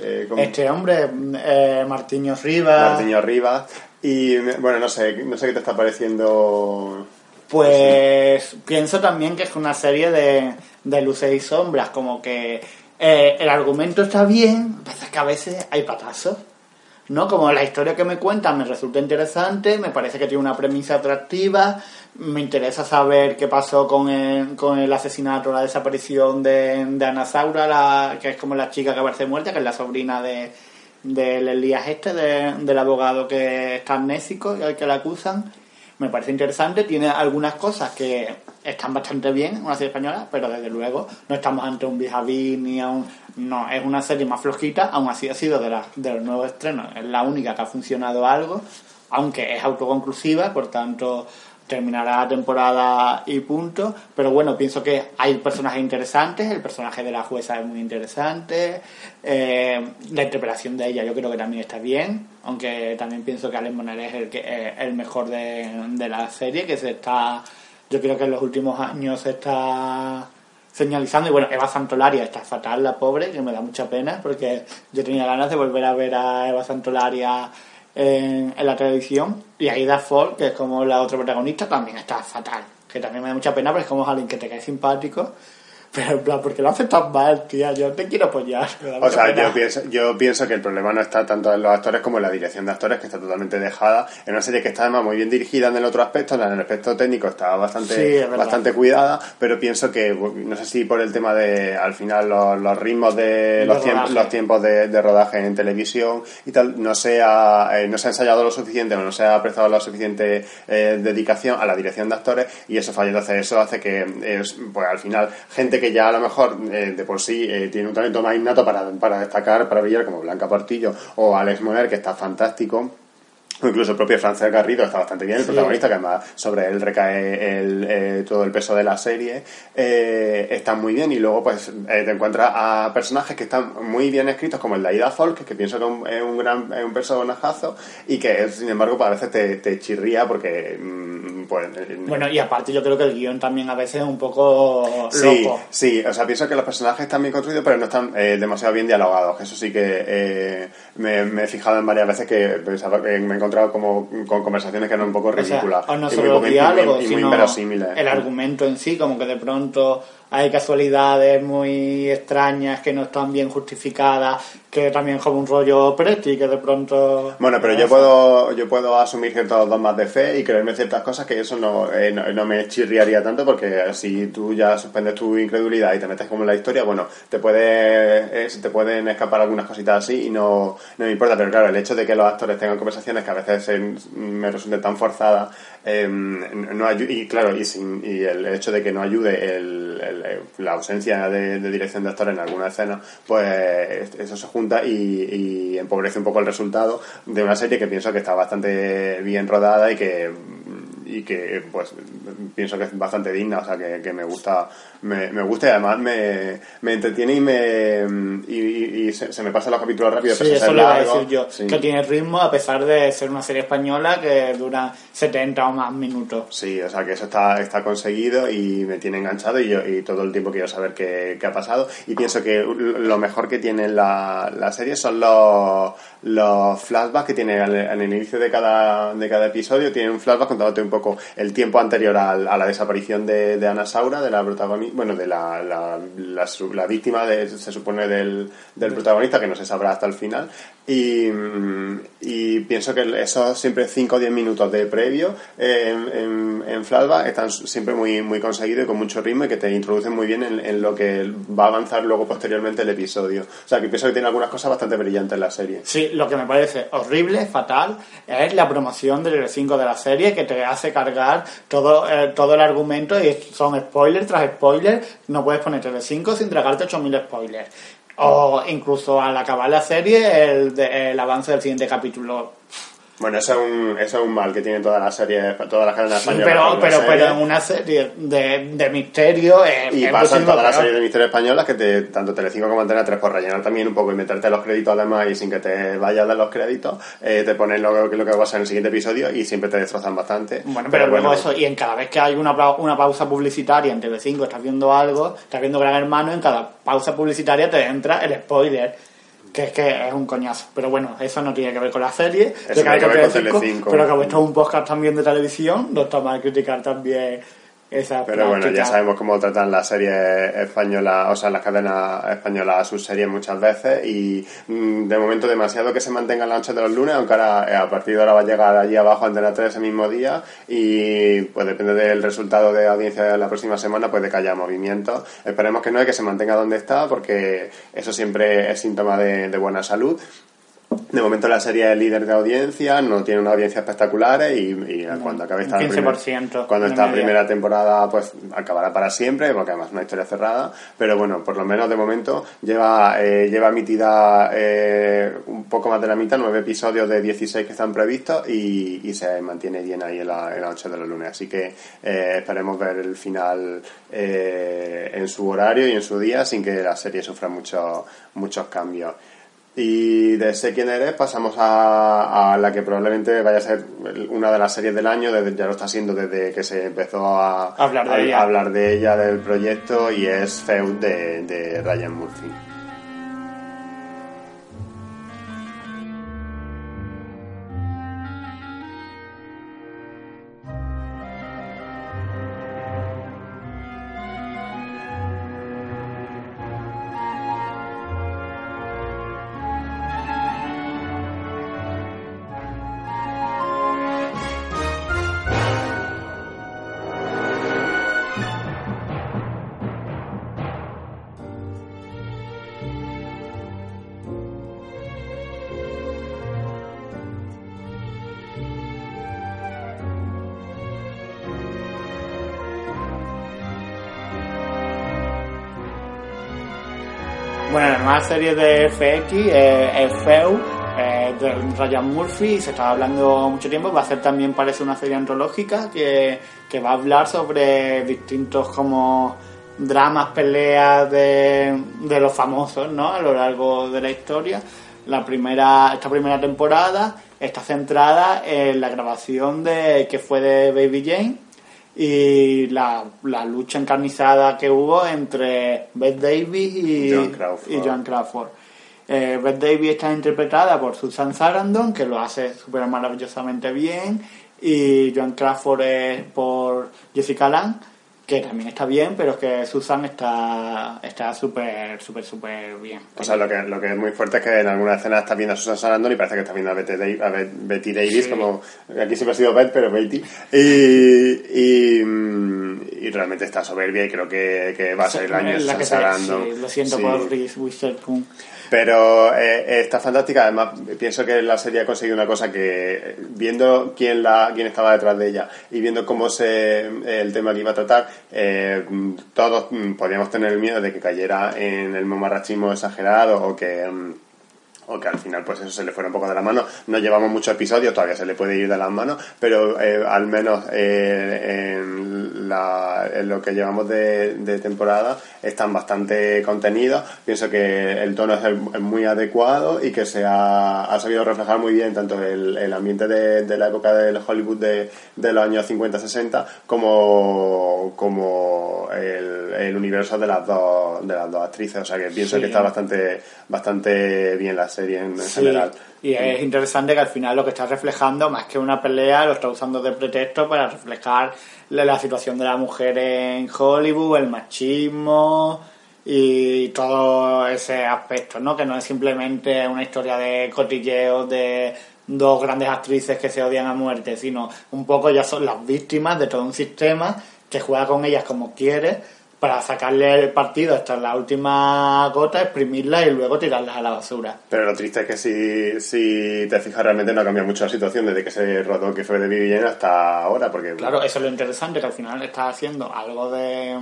eh, Este hombre, eh, Martiño Rivas. Martiño Rivas. Y bueno, no sé, no sé qué te está pareciendo. Pues pienso también que es una serie de, de luces y sombras, como que eh, el argumento está bien, pasa que a veces hay patazos, ¿no? Como la historia que me cuentan me resulta interesante, me parece que tiene una premisa atractiva, me interesa saber qué pasó con el, con el asesinato, la desaparición de, de Ana Saura, la, que es como la chica que aparece muerta, que es la sobrina de del Elías este, de- del abogado que está amnésico y al que la acusan. Me parece interesante, tiene algunas cosas que están bastante bien en una serie española, pero desde luego no estamos ante un vis ni a un... No, es una serie más flojita, aún así ha sido de, las de los nuevos estrenos, es la única que ha funcionado algo, aunque es autoconclusiva, por tanto terminará la temporada y punto. Pero bueno, pienso que hay personajes interesantes, el personaje de la jueza es muy interesante, eh, la interpretación de ella yo creo que también está bien, aunque también pienso que Alex Moner es el, que, eh, el mejor de, de la serie, que se está, yo creo que en los últimos años se está señalizando. Y bueno, Eva Santolaria está fatal, la pobre, que me da mucha pena, porque yo tenía ganas de volver a ver a Eva Santolaria en, en la televisión. Y Aida Ford, que es como la otra protagonista, también está fatal. Que también me da mucha pena, porque es como alguien que te cae simpático. Pero en plan, ¿por qué lo haces tan mal, tía? Yo te quiero apoyar. O sea, pena. yo pienso, yo pienso que el problema no está tanto en los actores como en la dirección de actores, que está totalmente dejada. En una serie que está además muy bien dirigida en el otro aspecto, en el aspecto técnico está Sí, bastante, verdad. bastante cuidada, pero pienso que, no sé si por el tema de, al final, los, los ritmos de los, tiempos, rodaje. los tiempos de, de rodaje en televisión y tal, no se ha, eh, no se ha ensayado lo suficiente o no se ha prestado la suficiente eh, dedicación a la dirección de actores y eso falla. Entonces, eso hace que, eh, pues al final, gente que ya a lo mejor eh, de por sí eh, tiene un talento más innato para, para destacar, para brillar, como Blanca Portillo o Alex Moner, que está fantástico. Incluso el propio Francés Garrido está bastante bien, el Sí. protagonista, que además sobre él recae el, eh, todo el peso de la serie, eh, está muy bien. Y luego pues eh, te encuentras a personajes que están muy bien escritos, como el de Aida Folk, que pienso que es un- es un gran es un personajazo, y que sin embargo pues, a veces te, te chirría porque mm, pues, eh, Bueno, y aparte yo creo que el guion también a veces es un poco Sí, loco. sí, o sea, pienso que los personajes están bien construidos, pero no están eh, demasiado bien dialogados. Eso sí que eh, me, me he fijado en varias veces que pensaba que me he encontrado como con conversaciones que eran un poco O sea, ridículas. o no y solo muy, los y diálogos, muy- y muy sino el argumento en sí, como que de pronto hay casualidades muy extrañas que no están bien justificadas, que también es como un rollo Presti, que de pronto... Bueno, pero yo puedo, yo puedo asumir ciertos dogmas de fe y creerme ciertas cosas que eso no, eh, no, no me chirriaría tanto porque si tú ya suspendes tu incredulidad y te metes como en la historia, bueno, te puede, eh, te pueden escapar algunas cositas así y no, no me importa. Pero claro, el hecho de que los actores tengan conversaciones que a veces se- me resulten tan forzadas eh, no y claro, y, sin, y el hecho de que no ayude el, el- la ausencia de, de dirección de actores en alguna escena, pues eso se junta y, y empobrece un poco el resultado de una serie que pienso que está bastante bien rodada y que y que pues pienso que es bastante digna, o sea que, que me gusta me, me gusta y además me, me entretiene y me y, y- y se, se me pasan los capítulos rápido, Sí, eso le iba a decir yo, Sí. que tiene ritmo a pesar de ser una serie española que dura 70 o más minutos. Sí, o sea que eso está, está conseguido y me tiene enganchado y, yo, y todo el tiempo quiero saber qué, qué ha pasado. Y pienso que lo mejor que tiene la, la serie son los, los flashbacks que tiene al, al inicio de cada, de cada episodio. Tiene un flashback contándote un poco el tiempo anterior al- a, la desaparición de, de Ana Saura, de la protagonista, bueno, de la, la, la, la víctima, de, se supone, del, del protagonista, que no se sabrá hasta el final. Y, y pienso que esos siempre 5 o 10 minutos de previo en, en, en flashback están siempre muy, muy conseguidos y con mucho ritmo y que te introducen muy bien en, en lo que va a avanzar luego posteriormente el episodio. O sea, que pienso que tiene algunas cosas bastante brillantes en la serie. Sí, lo que me parece horrible, fatal, es la promoción del 5 de la serie que te hace cargar todo, eh, todo el argumento y son spoilers tras spoilers. No puedes poner Tele5 sin tragarte 8000 spoilers. O incluso al acabar la serie, el, el avance del siguiente capítulo. Bueno, eso es un, eso es un mal que tiene todas las series, todas las cadenas Sí, españolas. pero, la pero, serie. pero en una serie de, de misterio es Y pasan todas las series de misterio españolas que te, tanto Telecinco como Antena 3 por rellenar también un poco y meterte los créditos además y sin que te vayas de los créditos, eh, te ponen lo, que- lo que va a ser en el siguiente episodio y siempre te destrozan bastante. Bueno, pero, luego bueno, eso, y en cada vez que hay una, una pausa publicitaria en TV5, estás viendo algo, estás viendo Gran Hermano, en cada pausa publicitaria te entra el spoiler, que es que es un coñazo. Pero bueno, eso no tiene que ver con la serie, Eso tiene que ver con Telecinco. pero como esto es un podcast también de televisión, no está mal criticar también esa Pero bueno, ya sabemos cómo tratan las series españolas, o sea, las cadenas españolas a sus series muchas veces y mm, de momento demasiado que se mantengan las noches de los lunes, aunque ahora eh, a partir de ahora va a llegar allí abajo Antena 3 ese mismo día y pues depende del resultado de audiencia de la próxima semana, pues de que haya movimientos. Esperemos que no y que se mantenga donde está porque eso siempre es síntoma de, de buena salud. De momento la serie es líder de audiencia, no tiene una audiencia espectacular y, y cuando acabe esta primera- 15% cuando de esta media. primera temporada pues acabará para siempre, porque además es una historia cerrada, pero bueno, por lo menos de momento lleva, eh, lleva emitida eh, un poco más de la mitad, nueve episodios de 16 que están previstos y, y se mantiene bien ahí en la, en la noche de los lunes. Así que eh, esperemos ver el final eh, en su horario y en su día sin que la serie sufra muchos muchos cambios. Y de Sé quién eres pasamos a, a, la que probablemente vaya a ser una de las series del año, desde, ya lo está siendo desde que se empezó a, Hablar de a- ella. a hablar de ella, del proyecto, y es Feud de, de Ryan Murphy. Bueno, la nueva serie de FX eh, Feu, eh, de Ryan Murphy, se estaba hablando mucho tiempo, va a ser también parece una serie antológica que, que va a hablar sobre distintos como dramas, peleas de, de los famosos, ¿no? A lo largo de la historia. La primera, esta primera temporada está centrada en la grabación de que fue de Baby Jane y la, la lucha encarnizada que hubo entre Beth Davis y Joan Crawford. y Joan Crawford. Eh, Beth Davis está interpretada por Susan Sarandon, que lo hace súper maravillosamente bien, y Joan Crawford es por Jessica Lange, que también está bien, pero es que Susan está está súper, súper, súper bien. O sea, lo que, lo que es muy fuerte es que en alguna escena estás viendo a Susan Sarandon y parece que estás viendo a Betty, Davis, Sí. como aquí siempre ha sido Beth, pero Betty. Y, y, mm, y realmente está soberbia y creo que, que va a ser el año de Susan Sarandon. sí, lo siento Sí. por Reese Witherspoon. Pero eh, está fantástica. Además, pienso que la serie ha conseguido una cosa que, viendo quién la quién estaba detrás de ella y viendo cómo se el tema que iba a tratar, eh, todos mm, podíamos tener el miedo de que cayera en el mamarrachismo exagerado o que mm, o que al final pues eso se le fuera un poco de la mano. No llevamos muchos episodios, todavía se le puede ir de las manos, pero eh, al menos eh, en, la- en lo que llevamos de, de temporada están bastante contenidos. Pienso que el tono es, el- es muy adecuado y que se ha, ha sabido reflejar muy bien tanto el, el ambiente de, de la época del Hollywood de, de los años 50-60 como, como el, el universo de las dos de las dos actrices. O sea que pienso Sí. que está bastante bastante bien la serie en, en Sí, general. Y es interesante que al final lo que está reflejando, más que una pelea, lo está usando de pretexto para reflejar la, situación de la mujer en Hollywood, el machismo y todo ese aspecto, ¿no? Que no es simplemente una historia de cotilleos de dos grandes actrices que se odian a muerte, sino un poco ya son las víctimas de todo un sistema que juega con ellas como quiere para sacarle el partido hasta la última gota, exprimirlas y luego tirarlas a la basura. Pero lo triste es que si, si te fijas realmente no ha cambiado mucho la situación desde que se rodó que fue de Vivi Jane hasta ahora, porque Claro, eso es lo interesante, que al final estás haciendo algo de,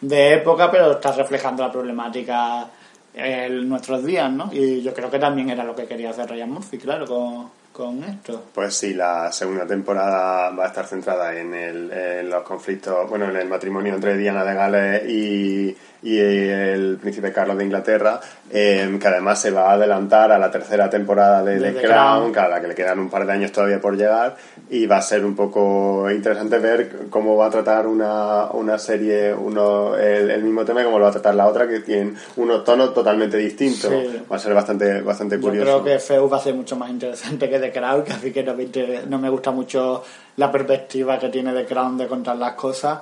de época, pero estás reflejando la problemática en nuestros días, ¿no? Y yo creo que también era lo que quería hacer Ryan Murphy, claro, con, con esto. Pues sí, la segunda temporada va a estar centrada en, el, en los conflictos, bueno, en el matrimonio entre Diana de Gales y, y el príncipe Carlos de Inglaterra, eh, que además se va a adelantar a la tercera temporada de, De The The Crown, Crown. a la que le quedan un par de años todavía por llegar, y va a ser un poco interesante ver cómo va a tratar una, una serie, uno, el, el mismo tema y cómo lo va a tratar la otra, que tienen unos tonos totalmente distintos. Sí. Va a ser bastante, bastante Yo curioso. creo que Feu va a ser mucho más interesante que The Crown, que así que no me, no me gusta mucho la perspectiva que tiene The Crown de contar las cosas.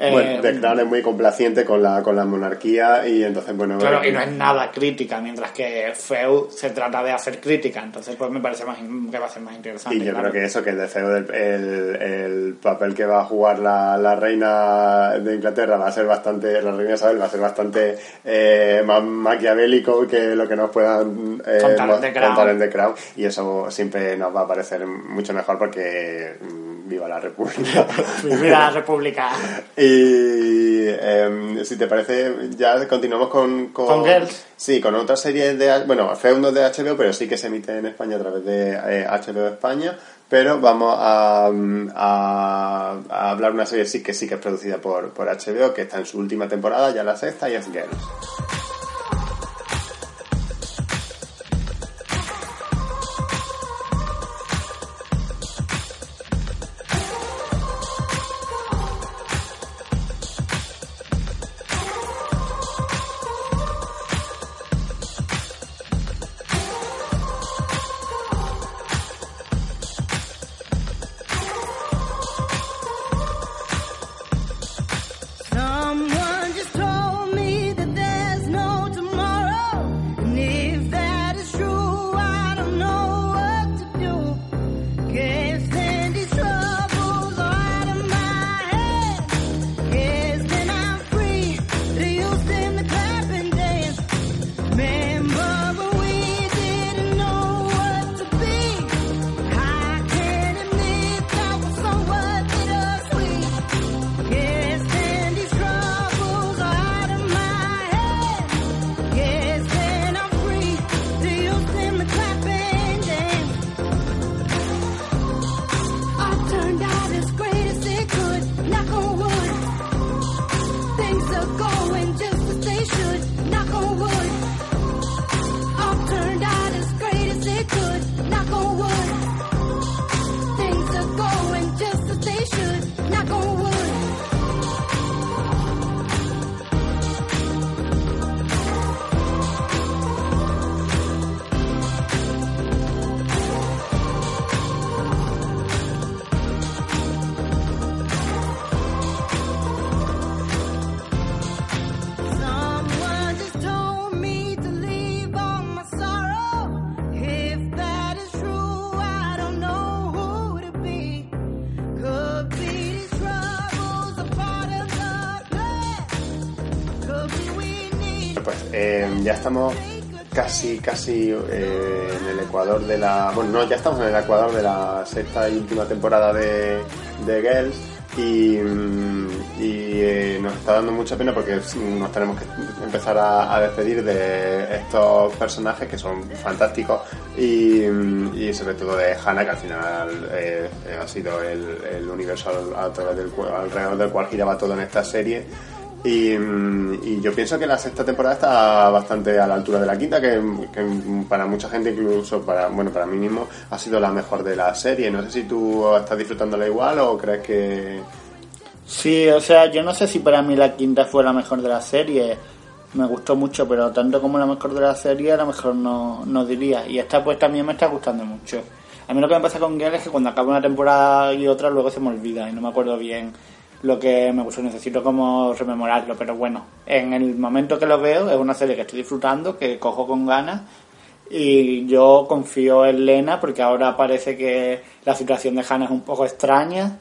Eh, Bueno, The Crown es muy complaciente con la, con la monarquía y entonces, bueno... Claro, y no es nada crítica, mientras que Feu se trata de hacer crítica, entonces pues me parece más que va a ser más interesante. y yo claro. creo que eso, que el de feo, el, el, el papel que va a jugar la, la reina de Inglaterra va a ser bastante, la reina Isabel va a ser bastante eh, más maquiavélico que lo que nos puedan eh, Contar en The Crown. contar en The Crown. Y eso siempre nos va a parecer mucho mejor porque mm, viva la República. Mira la República. Y em, si te parece, ya continuamos con, Con Girls. Sí, con otra serie de. Bueno, Feudos de HBO, pero sí que se emite en España a través de eh, HBO España. Pero vamos a, mm, a, a hablar de una serie sí que sí que es producida por, por HBO, que está en su última temporada, ya la sexta, y es Girls. Estamos casi, casi eh, en el ecuador de la... Bueno, no, ya estamos en el ecuador de la sexta y última temporada de, de Girls y, mm, eh, nos está dando mucha pena porque nos tenemos que empezar a, despedir de estos personajes que son fantásticos y, mm, y sobre todo de Hannah que al final eh, ha sido el, el universo alrededor del cual giraba todo en esta serie y, y yo pienso que la sexta temporada está bastante a la altura de la quinta, que, que para mucha gente, incluso para bueno para mí mismo, ha sido la mejor de la serie. No sé si tú estás disfrutándola igual o crees que... Sí, o sea, yo no sé si para mí la quinta fue la mejor de la serie. Me gustó mucho, pero tanto como la mejor de la serie, a lo mejor no, no diría. Y esta pues también me está gustando mucho. A mí lo que me pasa con Girl es que cuando acabo una temporada y otra luego se me olvida y no me acuerdo bien lo que me gustó. Necesito como rememorarlo, pero bueno, en el momento que lo veo es una serie que estoy disfrutando, que cojo con ganas y yo confío en Lena porque ahora parece que la situación de Hannah es un poco extraña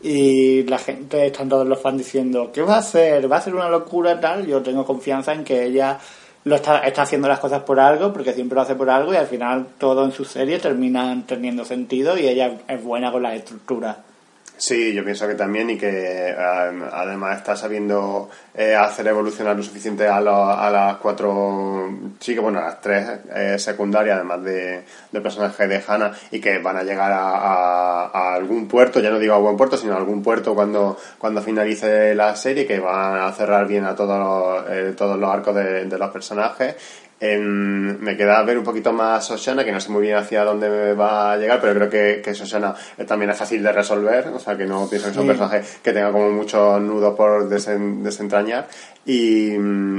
y la gente, están todos los fans diciendo, ¿qué va a hacer? ¿Va a ser una locura tal? Yo tengo confianza en que ella lo está, está haciendo las cosas por algo, porque siempre lo hace por algo y al final todo en su serie termina teniendo sentido y ella es buena con las estructuras. Sí, yo pienso que también y que además está sabiendo eh, hacer evolucionar lo suficiente a, lo- a las cuatro chicas, bueno, a las tres eh, secundarias, además de, del personaje de Hannah, y que van a llegar a, a- algún puerto, ya no digo a buen puerto, sino a algún puerto cuando, cuando finalice la serie, que van a cerrar bien a todos los, eh, todos los arcos de los personajes. Em, me queda ver un poquito más Shoshana, que no sé muy bien hacia dónde va a llegar, pero creo que, que Shoshana eh, también es fácil de resolver, o sea que no pienso que sea un personaje que tenga como muchos nudos por desen- desentrañar. Y,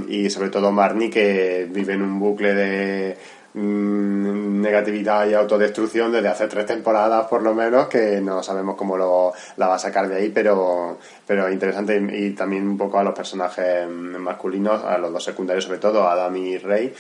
y sobre todo Marnie, que vive en un bucle de mm, negatividad y autodestrucción desde hace tres temporadas por lo menos que no sabemos cómo lo, la va a sacar de ahí pero pero interesante y, y también un poco a los personajes masculinos a los dos secundarios sobre todo a Adam y Rey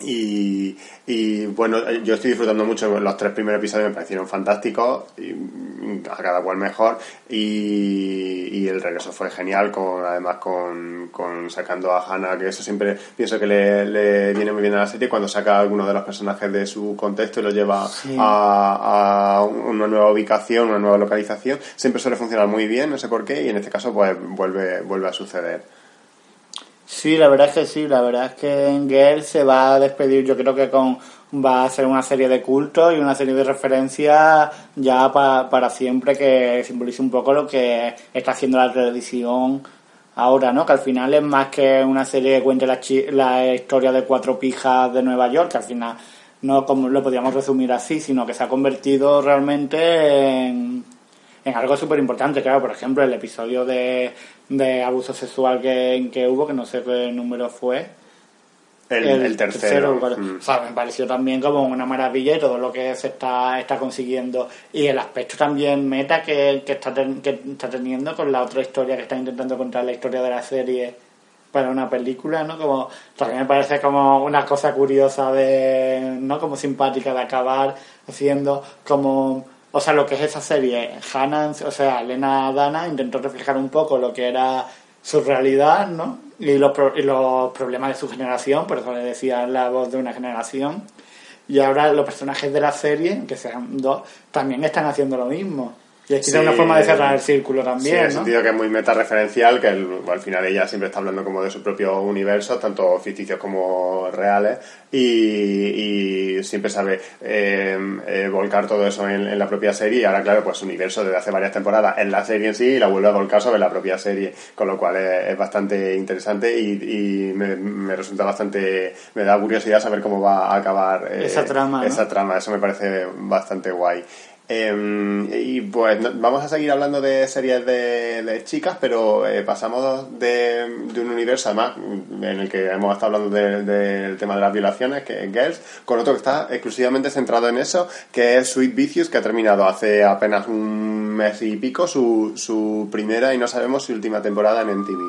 y, y, bueno, eh, yo estoy disfrutando mucho. Los tres primeros episodios me parecieron fantásticos, y, mm, a cada cual mejor. Y, y el regreso fue genial, con además con, con sacando a Hannah, que eso siempre pienso que le, le viene muy bien a la serie, cuando saca a alguno de los personajes de su contexto y lo lleva Sí. a, a una nueva ubicación, una nueva localización. Siempre suele funcionar muy bien, no sé por qué, y en este caso pues vuelve, vuelve a suceder. Sí, la verdad es que sí, la verdad es que en Girl se va a despedir, yo creo que con va a ser una serie de culto y una serie de referencias ya pa- para siempre que simbolice un poco lo que está haciendo la televisión ahora, ¿no? Que al final es más que una serie que cuente la, la historia de cuatro pijas de Nueva York, que al final no como lo podríamos resumir así, sino que se ha convertido realmente en, en algo súper importante, claro, por ejemplo, el episodio de, de abuso sexual que, que hubo, que no sé qué número fue. El, el tercero. lugar. mm. O sea, me pareció también como una maravilla y todo lo que se está, está consiguiendo. Y el aspecto también meta que, que, está ten- que está teniendo con la otra historia que está intentando contar la historia de la serie para una película, ¿no? Como, también me parece como una cosa curiosa de, ¿no? Como simpática de acabar haciendo como, o sea, lo que es esa serie. Hannah, o sea, Elena Dana intentó reflejar un poco lo que era su realidad, ¿no? Y los, pro- y los problemas de su generación, por eso le decía la voz de una generación. Y ahora los personajes de la serie, que sean dos, también están haciendo lo mismo. Y es quizá Sí, una forma de cerrar el círculo Sí, en también, el ¿no? sentido que es muy meta-referencial, que el- al final ella siempre está hablando como de su propio universo, tanto ficticios como reales, y, y siempre sabe eh, eh, volcar todo eso en, en la propia serie, y ahora claro, pues su universo desde hace varias temporadas en la serie en sí, y la vuelve a volcar sobre la propia serie, con lo cual es, es bastante interesante y, y me, me resulta bastante, me da curiosidad saber cómo va a acabar eh, Esa trama, ¿no? esa trama, eso me parece bastante guay. Eh, y pues vamos a seguir hablando de series de, de chicas, pero eh, pasamos de, de un universo además en el que hemos estado hablando de- del tema de las violaciones, que es Girls, con otro que está exclusivamente centrado en eso, que es Sweet Vicious, que ha terminado hace apenas un mes y pico su, su primera y no sabemos su última temporada en MTV.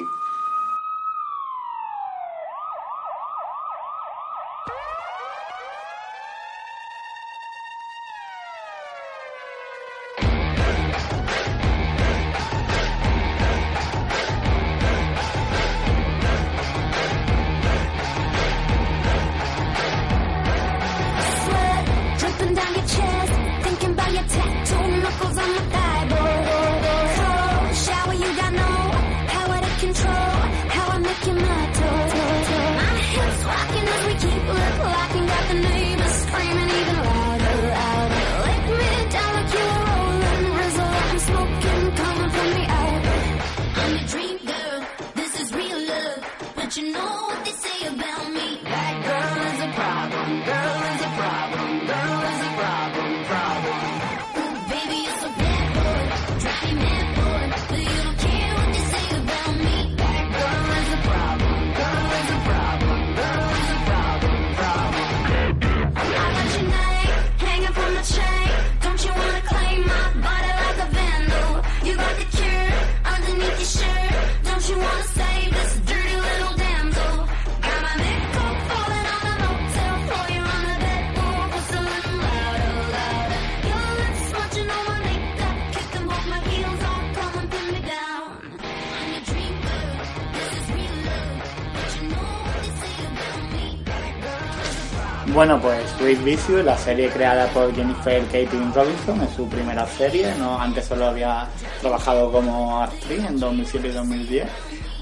Bueno, pues Sweet Vicious, la serie creada por Jennifer Caitlin Robinson, es su primera serie, no antes solo había trabajado como actriz en 2007 y 2010.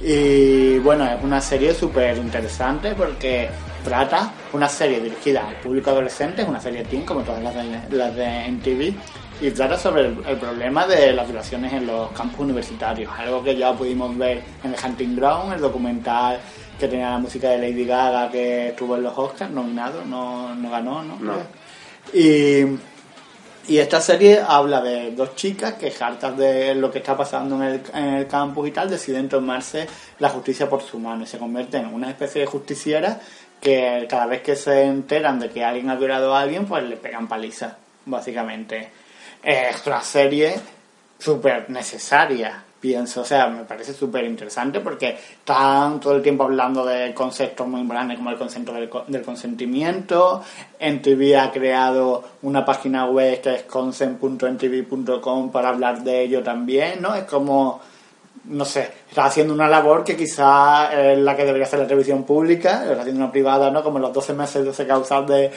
Y bueno, es una serie súper interesante porque trata una serie dirigida al público adolescente, es una serie teen como todas las de, las de MTV, y trata sobre el, problema de las violaciones en los campus universitarios, algo que ya pudimos ver en The Hunting Ground, el documental que tenía la música de Lady Gaga que estuvo en los Oscars, nominado, no, no ganó, ¿no? No. Y, y esta serie habla de dos chicas que, hartas de lo que está pasando en el, en el campus y tal, deciden tomarse la justicia por su mano y se convierten en una especie de justicieras que cada vez que se enteran de que alguien ha violado a alguien, pues le pegan paliza, básicamente. Es una serie súper necesaria, pienso. O sea, me parece súper interesante porque están todo el tiempo hablando de conceptos muy grandes como el concepto del, del consentimiento. NTV ha creado una página web que es consent.ntv.com para hablar de ello también, ¿no? Es como no sé, está haciendo una labor que quizá es la que debería hacer la televisión pública, está haciendo una privada, ¿no? Como los 12 meses, 12 causas de,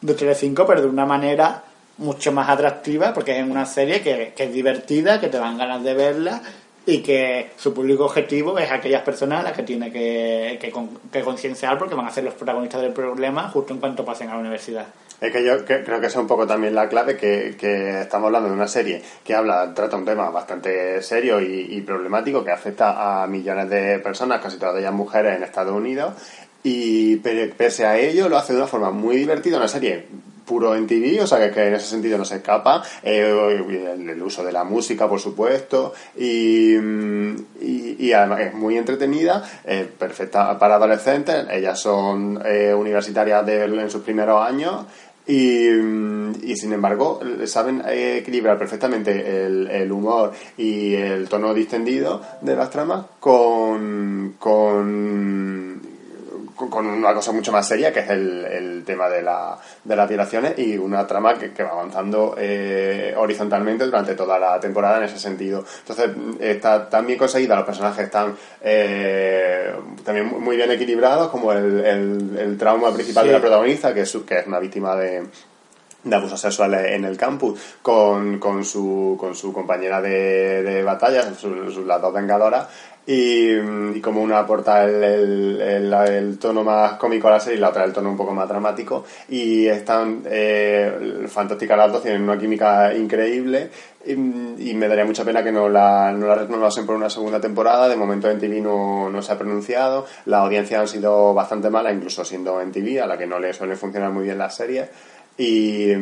de Telecinco, pero de una manera mucho más atractiva, porque es una serie que, que, es divertida, que te dan ganas de verla y que su público objetivo es aquellas personas a las que tiene que, que, que concienciar porque van a ser los protagonistas del problema justo en cuanto pasen a la universidad. Es que yo creo que esa es un poco también la clave, que, que, estamos hablando de una serie que habla, trata un tema bastante serio y, y, problemático que afecta a millones de personas, casi todas ellas mujeres en Estados Unidos, y pese a ello lo hace de una forma muy divertida, una serie puro en TV, o sea que, en ese sentido no se escapa. Eh, el, uso de la música, por supuesto, y, y, y además es muy entretenida, eh, perfecta para adolescentes. Ellas son eh, universitarias de, en sus primeros años. Y, y, sin embargo saben equilibrar perfectamente el, el, humor y el tono distendido de las tramas con, con con una cosa mucho más seria que es el, el tema de, la, de las violaciones y una trama que, que va avanzando eh, horizontalmente durante toda la temporada en ese sentido. Entonces está tan bien conseguida, los personajes están eh, también muy bien equilibrados, como el, el, el trauma principal sí. de la protagonista, que es, que es una víctima de, de abusos sexuales en el campus con, con, su, con su compañera de, de batalla, su, su, las dos vengadoras, y, como una aporta el, el, el, el, tono más cómico a la serie y la otra el tono un poco más dramático. Y están eh, fantásticas las dos, tienen una química increíble. Y, me daría mucha pena que no la, no la renovasen por una segunda temporada, de momento en TV no, no se ha pronunciado, las audiencias han sido bastante malas, incluso siendo en TV, a la que no le suele funcionar muy bien las series y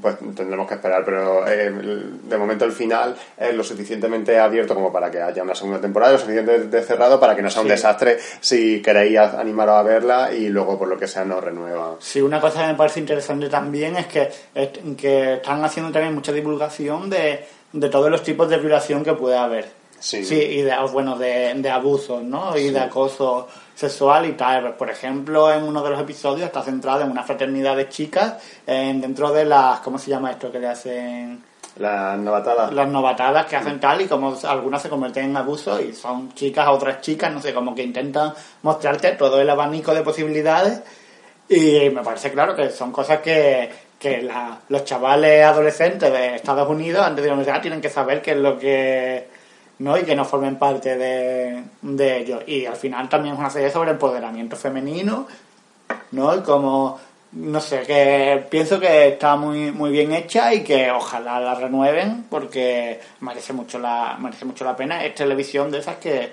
pues tendremos que esperar, pero eh, de momento el final es lo suficientemente abierto como para que haya una segunda temporada, lo suficientemente cerrado para que no sea un sí. desastre si queréis animaros a verla y luego por lo que sea no renueva. Sí, una cosa que me parece interesante también es que, es que están haciendo también mucha divulgación de, de todos los tipos de violación que puede haber. Sí. sí, y de, bueno, de, de abusos, ¿no? Y sí. de acoso sexual y tal. Por ejemplo, en uno de los episodios está centrado en una fraternidad de chicas en, dentro de las, ¿cómo se llama esto que le hacen? Las novatadas. Las novatadas que hacen tal y como algunas se convierten en abuso y son chicas a otras chicas, no sé, como que intentan mostrarte todo el abanico de posibilidades y me parece claro que son cosas que, que la, los chavales adolescentes de Estados Unidos antes de la universidad tienen que saber qué es lo que ¿no? y que no formen parte de, de ellos. Y al final también es una serie sobre empoderamiento femenino, ¿no? Y como, no sé, que pienso que está muy, muy bien hecha y que ojalá la renueven porque merece mucho la, merece mucho la pena. Es televisión de esas que,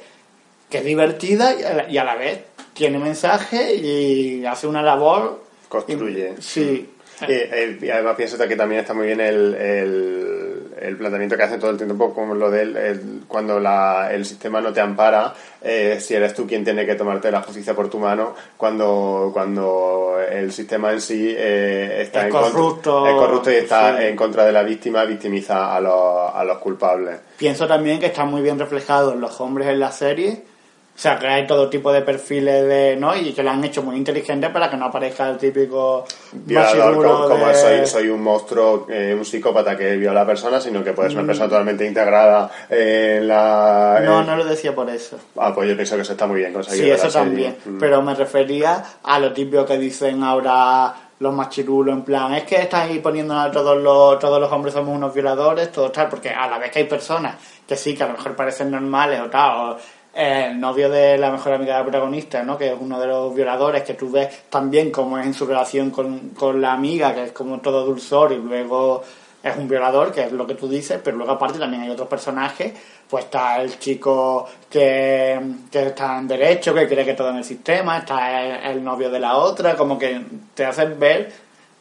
que es divertida y a, la, y a la vez tiene mensaje y hace una labor. Construye. Y, sí. Y, y, además pienso que también está muy bien el, el, el planteamiento que hacen todo el tiempo como lo de el, cuando la, el sistema no te ampara eh, si eres tú quien tiene que tomarte la justicia por tu mano cuando, cuando el sistema en sí eh, está es en corrupto, contra, es corrupto y está sí. en contra de la víctima victimiza a los, a los culpables pienso también que está muy bien reflejado en los hombres en la serie o sea, que hay todo tipo de perfiles de, ¿no? Y que lo han hecho muy inteligente para que no aparezca el típico violador como, como de... soy, soy un monstruo, eh, un psicópata que viola a personas, sino que puedes ser una persona totalmente integrada en la... No, no lo decía por eso. Ah, pues yo pienso que eso está muy bien conseguido. Sí, eso también. Mm. Pero me refería a lo típico que dicen ahora los machirulos, en plan, es que estáis poniendo a todos los, todos los hombres somos unos violadores, todo tal, porque a la vez que hay personas que sí, que a lo mejor parecen normales o tal, o el novio de la mejor amiga de la protagonista, ¿no? que es uno de los violadores, que tú ves también cómo es en su relación con, con la amiga, que es como todo dulzor, y luego es un violador, que es lo que tú dices, pero luego aparte también hay otros personajes, pues está el chico que, que está en derecho, que cree que todo en el sistema, está el, el novio de la otra, como que te hacen ver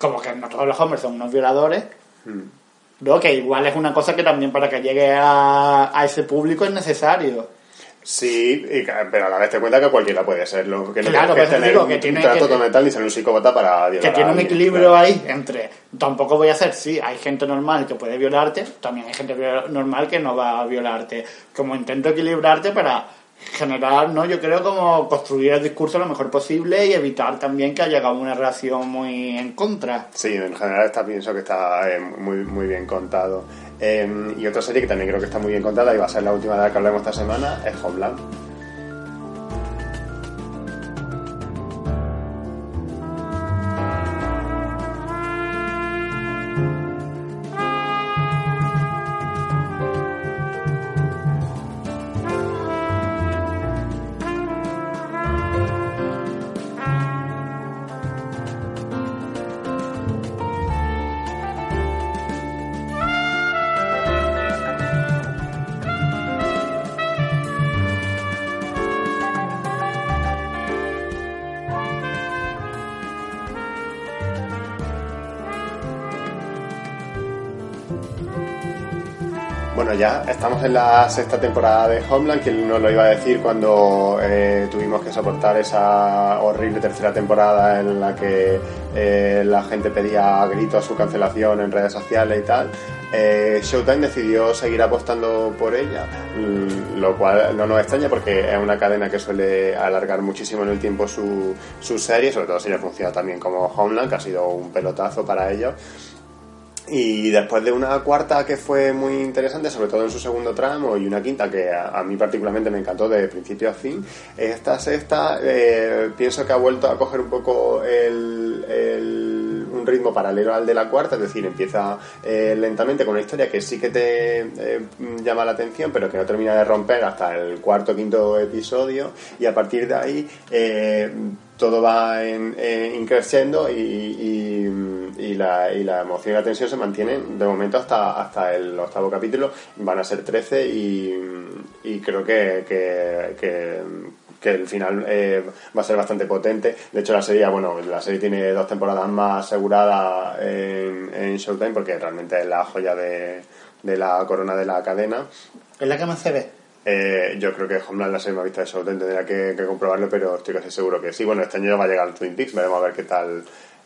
como que no todos los hombres son unos violadores, ¿no? que igual es una cosa que también para que llegue a, a ese público es necesario. Sí, y pero a la vez te cuenta que cualquiera puede serlo. Que no Claro, tienes que tener digo que un tiene trato que- mental ni ser un psicópata para violar que a tiene un equilibrio claro. ahí entre tampoco voy a hacer sí hay gente normal que puede violarte también hay gente normal que no va a violarte como intento equilibrarte para generar no yo creo como construir el discurso lo mejor posible y evitar también que haya una reacción muy en contra Sí, en general está, pienso que está eh, muy, muy bien contado. Eh, y otra serie que también creo que está muy bien contada y va a ser la última de la que hablemos esta semana es Homeland. Ya estamos en la sexta temporada de Homeland, que nos lo iba a decir cuando eh, tuvimos que soportar esa horrible tercera temporada en la que eh, la gente pedía a gritos su cancelación en redes sociales y tal. Eh, Showtime decidió seguir apostando por ella, mm, lo cual no nos extraña porque es una cadena que suele alargar muchísimo en el tiempo su, su serie, sobre todo si le funciona también como Homeland, que ha sido un pelotazo para ellos. Y después de una cuarta que fue muy interesante, sobre todo en su segundo tramo, y una quinta que a, a mí particularmente me encantó de principio a fin, esta sexta eh, pienso que ha vuelto a coger un poco el, un ritmo paralelo al de la cuarta, es decir, empieza eh, lentamente con una historia que sí que te eh, llama la atención, pero que no termina de romper hasta el cuarto o quinto episodio, y a partir de ahí eh, todo va en, eh, increciendo y, y- la, y la emoción y la tensión se mantienen de momento hasta, hasta el octavo capítulo. Van a ser 13 y, creo que, que, que- el final eh, va a ser bastante potente. De hecho, la serie, bueno, la serie tiene dos temporadas más aseguradas en, en Showtime porque realmente es la joya de, de la corona de la cadena. es la que más se ve Eh, yo creo que Homeland la más vista de Showtime, tendría que, que comprobarlo, pero estoy casi seguro que sí. Bueno, este año va a llegar Twin Peaks, veremos a ver qué tal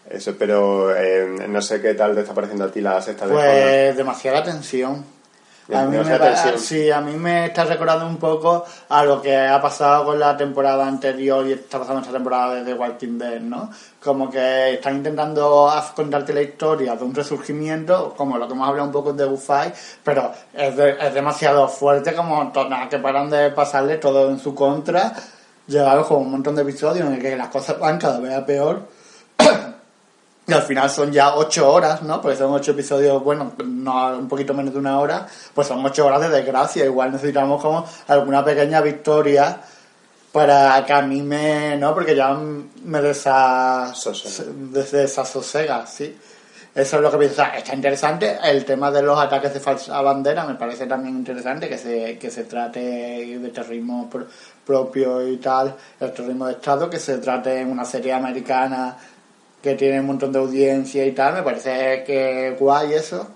eso, pero eh, no sé qué tal te está pareciendo a ti la sexta de. Pues demasiada tensión. A mí, me, sí, a mí me está recordando un poco a lo que ha pasado con la temporada anterior y está pasando esta temporada de The Walking Dead, ¿no? Como que están intentando contarte la historia de un resurgimiento, como lo que hemos hablado un poco de Buffy, pero es, de- es demasiado fuerte como to- nada, que paran de pasarle todo en su contra. Llegaron como un montón de episodios en el que las cosas van cada vez a peor. Y al final son ya ocho horas, ¿no? Porque son ocho episodios, bueno, no un poquito menos de una hora, pues son ocho horas de desgracia. Igual necesitamos como alguna pequeña victoria para que a mí me, ¿no? Porque ya me desa, Sosega. des- desasosega, sí. Eso es lo que pienso. O sea, Está interesante. El tema de los ataques de falsa bandera me parece también interesante que se, que se trate de terrorismo pro- propio y tal, el terrorismo de Estado, que se trate en una serie americana que tiene un montón de audiencia y tal. Me parece que guay eso.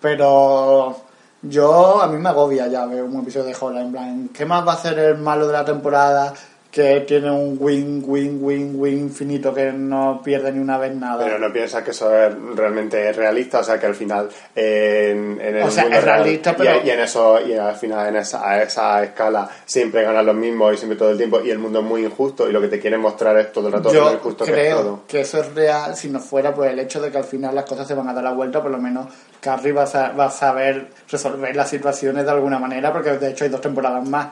Pero yo, a mí me agobia ya ver un episodio de Hola en plan, ¿qué más va a hacer el malo de la temporada que tiene un win, win, win, win infinito que no pierde ni una vez nada? Pero no piensas que eso es realmente realista, o sea que al final eh, en, en el O sea, mundo es real realista, y- pero- y, en eso y al final en esa, a esa escala siempre ganan los mismos y siempre todo el tiempo y el mundo es muy injusto y lo que te quieren mostrar es todo el rato Yo injusto que es todo. creo que eso es real si no fuera por el hecho de que al final las cosas se van a dar la vuelta, por lo menos Carrie va a, va a saber resolver las situaciones de alguna manera, porque de hecho hay dos temporadas más.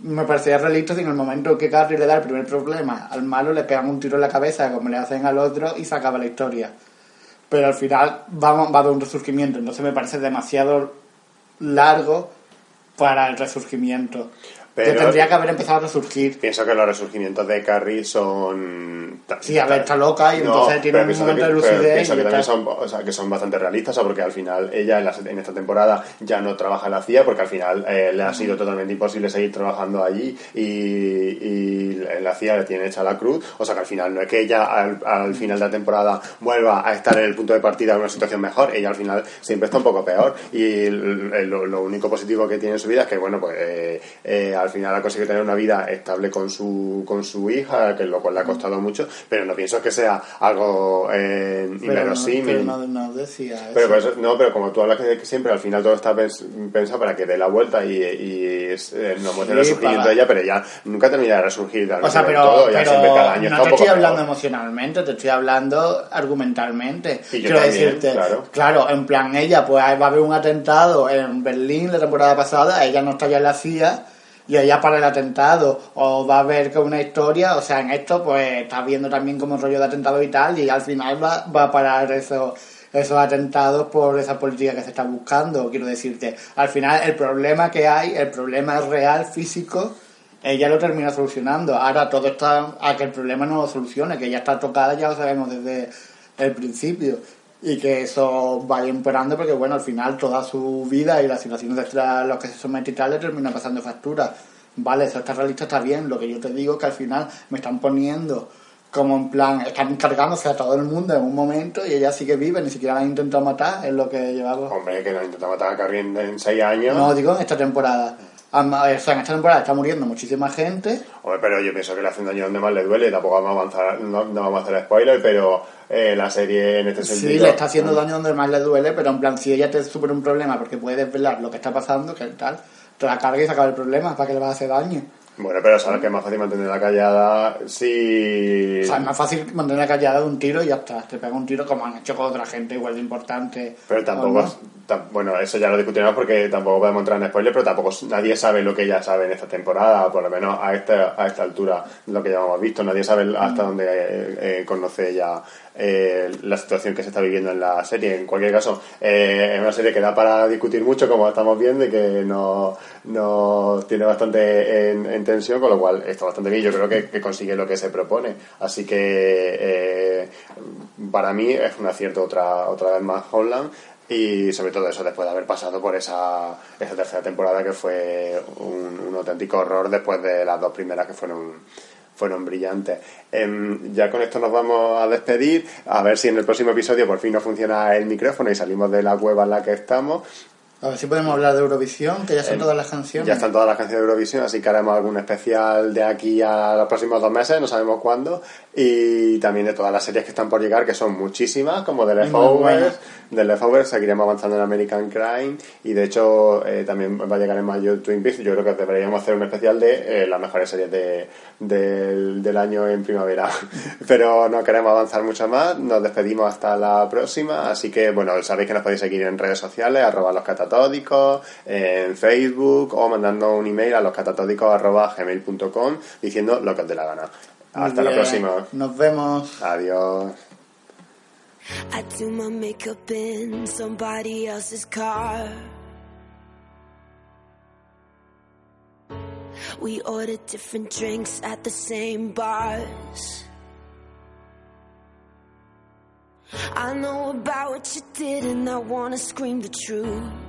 Me parecía realista si en el momento que Carrie le da el primer problema al malo le pegan un tiro en la cabeza como le hacen al otro y se acaba la historia. Pero al final va, va haber un resurgimiento, entonces me parece demasiado largo para el resurgimiento. Pero- que tendría que haber empezado a resurgir. Pienso que los resurgimientos de Carrie son... Sí, a ver, está loca y entonces tiene un momento que- de lucidez pienso y que también son, o sea, que son bastante realistas, o sea, porque al final ella en, la- en esta temporada ya no trabaja en la CIA, porque al final eh, le ha sido totalmente imposible seguir trabajando allí y, y la CIA le tiene hecha la cruz, o sea que al final no es que ella al, al final de la temporada vuelva a estar en el punto de partida en una situación mejor, ella al final siempre está un poco peor. Y lo, lo único positivo que tiene en su vida es que, bueno, pues eh, eh, al final ha conseguido tener una vida estable con su, con su hija, que lo cual le ha costado mucho, pero no pienso que sea algo eh, Pero, no, inverosímil. pero no, no decía eso. Pero no, pero como tú hablas que, siempre al final todo está pens- pensado para que dé la vuelta y, y es, eh, nos muestre el resurgimiento de ella, pero ella nunca termina de resurgir O sea, pero, todo, ya pero siempre cada año está no te estoy hablando peor. emocionalmente, te estoy hablando argumentalmente. Y yo Quiero también, decirte, claro. en plan, ella, pues va a haber un atentado en Berlín la temporada pasada, ella no está ya en la CIA y ella para el atentado, o va a haber que una historia, o sea, en esto, pues estás viendo también como rollo de atentado y tal, y al final va, va a parar eso esos atentados por esa política que se está buscando, quiero decirte. Al final, el problema que hay, el problema real, físico, ella lo termina solucionando. Ahora todo está a que el problema no lo solucione, que ya está tocada, ya lo sabemos desde el principio. Y que eso vaya empeorando porque, bueno, al final toda su vida y las situaciones a las que se somete y tal le termina pasando factura. Vale, eso está realista, está bien. Lo que yo te digo es que al final me están poniendo como en plan, están cargándose a todo el mundo en un momento y ella sigue viva, ni siquiera la han intentado matar, es lo que llevamos. Hombre, que nos intenta matar a Carrie en, seis años. No, digo en esta temporada. Ama- O sea, en esta temporada está muriendo muchísima gente. Hombre, pero yo pienso que le hacen daño donde más le duele, tampoco vamos a avanzar, no, no vamos a hacer spoiler, pero eh, la serie en este sentido... Sí, le está haciendo daño donde más le duele, pero en plan, si ella te supera un problema porque puede desvelar lo que está pasando, que tal, te la carga y se acaba el problema, ¿para que le va a hacer daño? Bueno, pero sabes que es más fácil mantenerla callada si... O sea, es más fácil mantenerla callada de un tiro y ya está. Te pega un tiro como han hecho con otra gente igual de importante. Pero tampoco, bueno, eso ya lo discutiremos porque tampoco podemos entrar en spoiler, pero tampoco nadie sabe lo que ella sabe en esta temporada, por lo menos a esta, a esta altura, lo que ya hemos visto, nadie sabe hasta Mm. dónde eh, eh, conoce ella eh, la situación que se está viviendo en la serie. En cualquier caso, eh, es una serie que da para discutir mucho, como estamos viendo, y que nos no tiene bastante en, en tensión, con lo cual está bastante bien. Yo creo que, que consigue lo que se propone. Así que eh, para mí es un acierto otra, otra vez más Holland. Y sobre todo eso después de haber pasado por esa, esa tercera temporada que fue un, un auténtico horror después de las dos primeras que fueron fueron brillantes. Em, ya con esto nos vamos a despedir, a ver si en el próximo episodio por fin nos funciona el micrófono y salimos de la cueva en la que estamos. A ver si podemos hablar de Eurovisión, que ya son Eh, todas las canciones. Ya están todas las canciones de Eurovisión, así que haremos algún especial de aquí a los próximos dos meses, no sabemos cuándo. Y también de todas las series que están por llegar, que son muchísimas, como The Leftovers. The Leftovers seguiremos avanzando en American Crime. Y de hecho, eh, también va a llegar en mayo Twin Peaks. Yo creo que deberíamos hacer un especial de eh, las mejores series de, del, del año en primavera. Pero no queremos avanzar mucho más. Nos despedimos hasta la próxima. Así que, bueno, sabéis que nos podéis seguir en redes sociales, arroba los catatódicos, en Facebook o mandando un email a los catatódicos arroba gmail.com diciendo lo que os dé la gana. Muy Hasta la próxima. Nos vemos. Adiós. I do my makeup in somebody else's car. We order different drinks at the same bars. I know about what you did and I wanna scream the truth.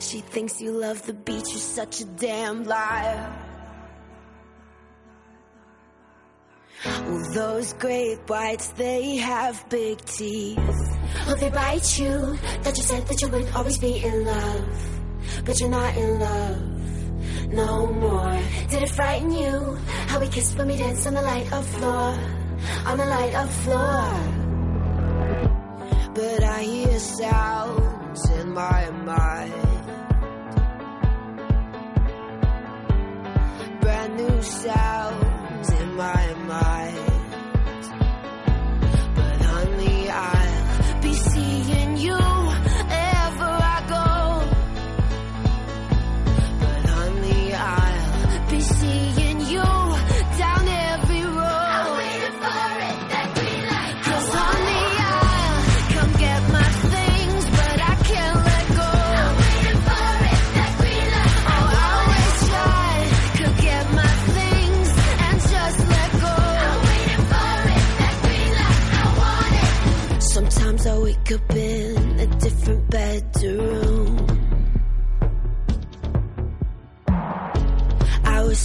She thinks you love the beach, you're such a damn liar. Well, those great whites, they have big teeth. Oh, they bite you. That you said that you would always be in love. But you're not in love no more. Did it frighten you? How we kissed when we danced on the light of floor. On the light of floor. But I hear sounds in my mind. Brand new sounds in my mind.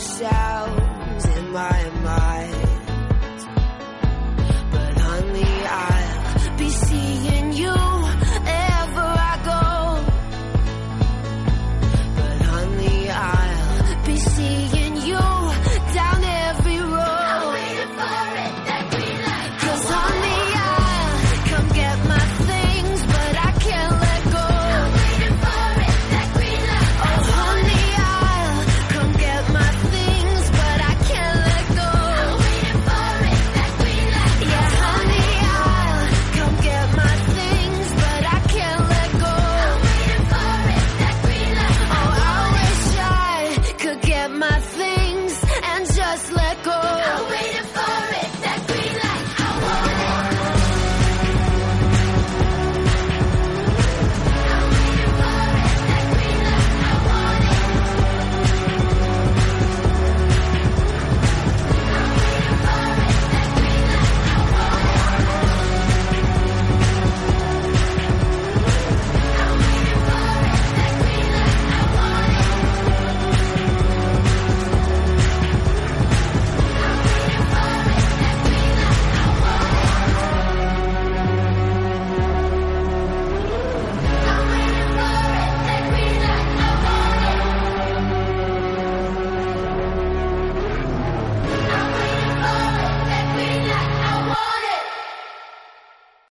yourself.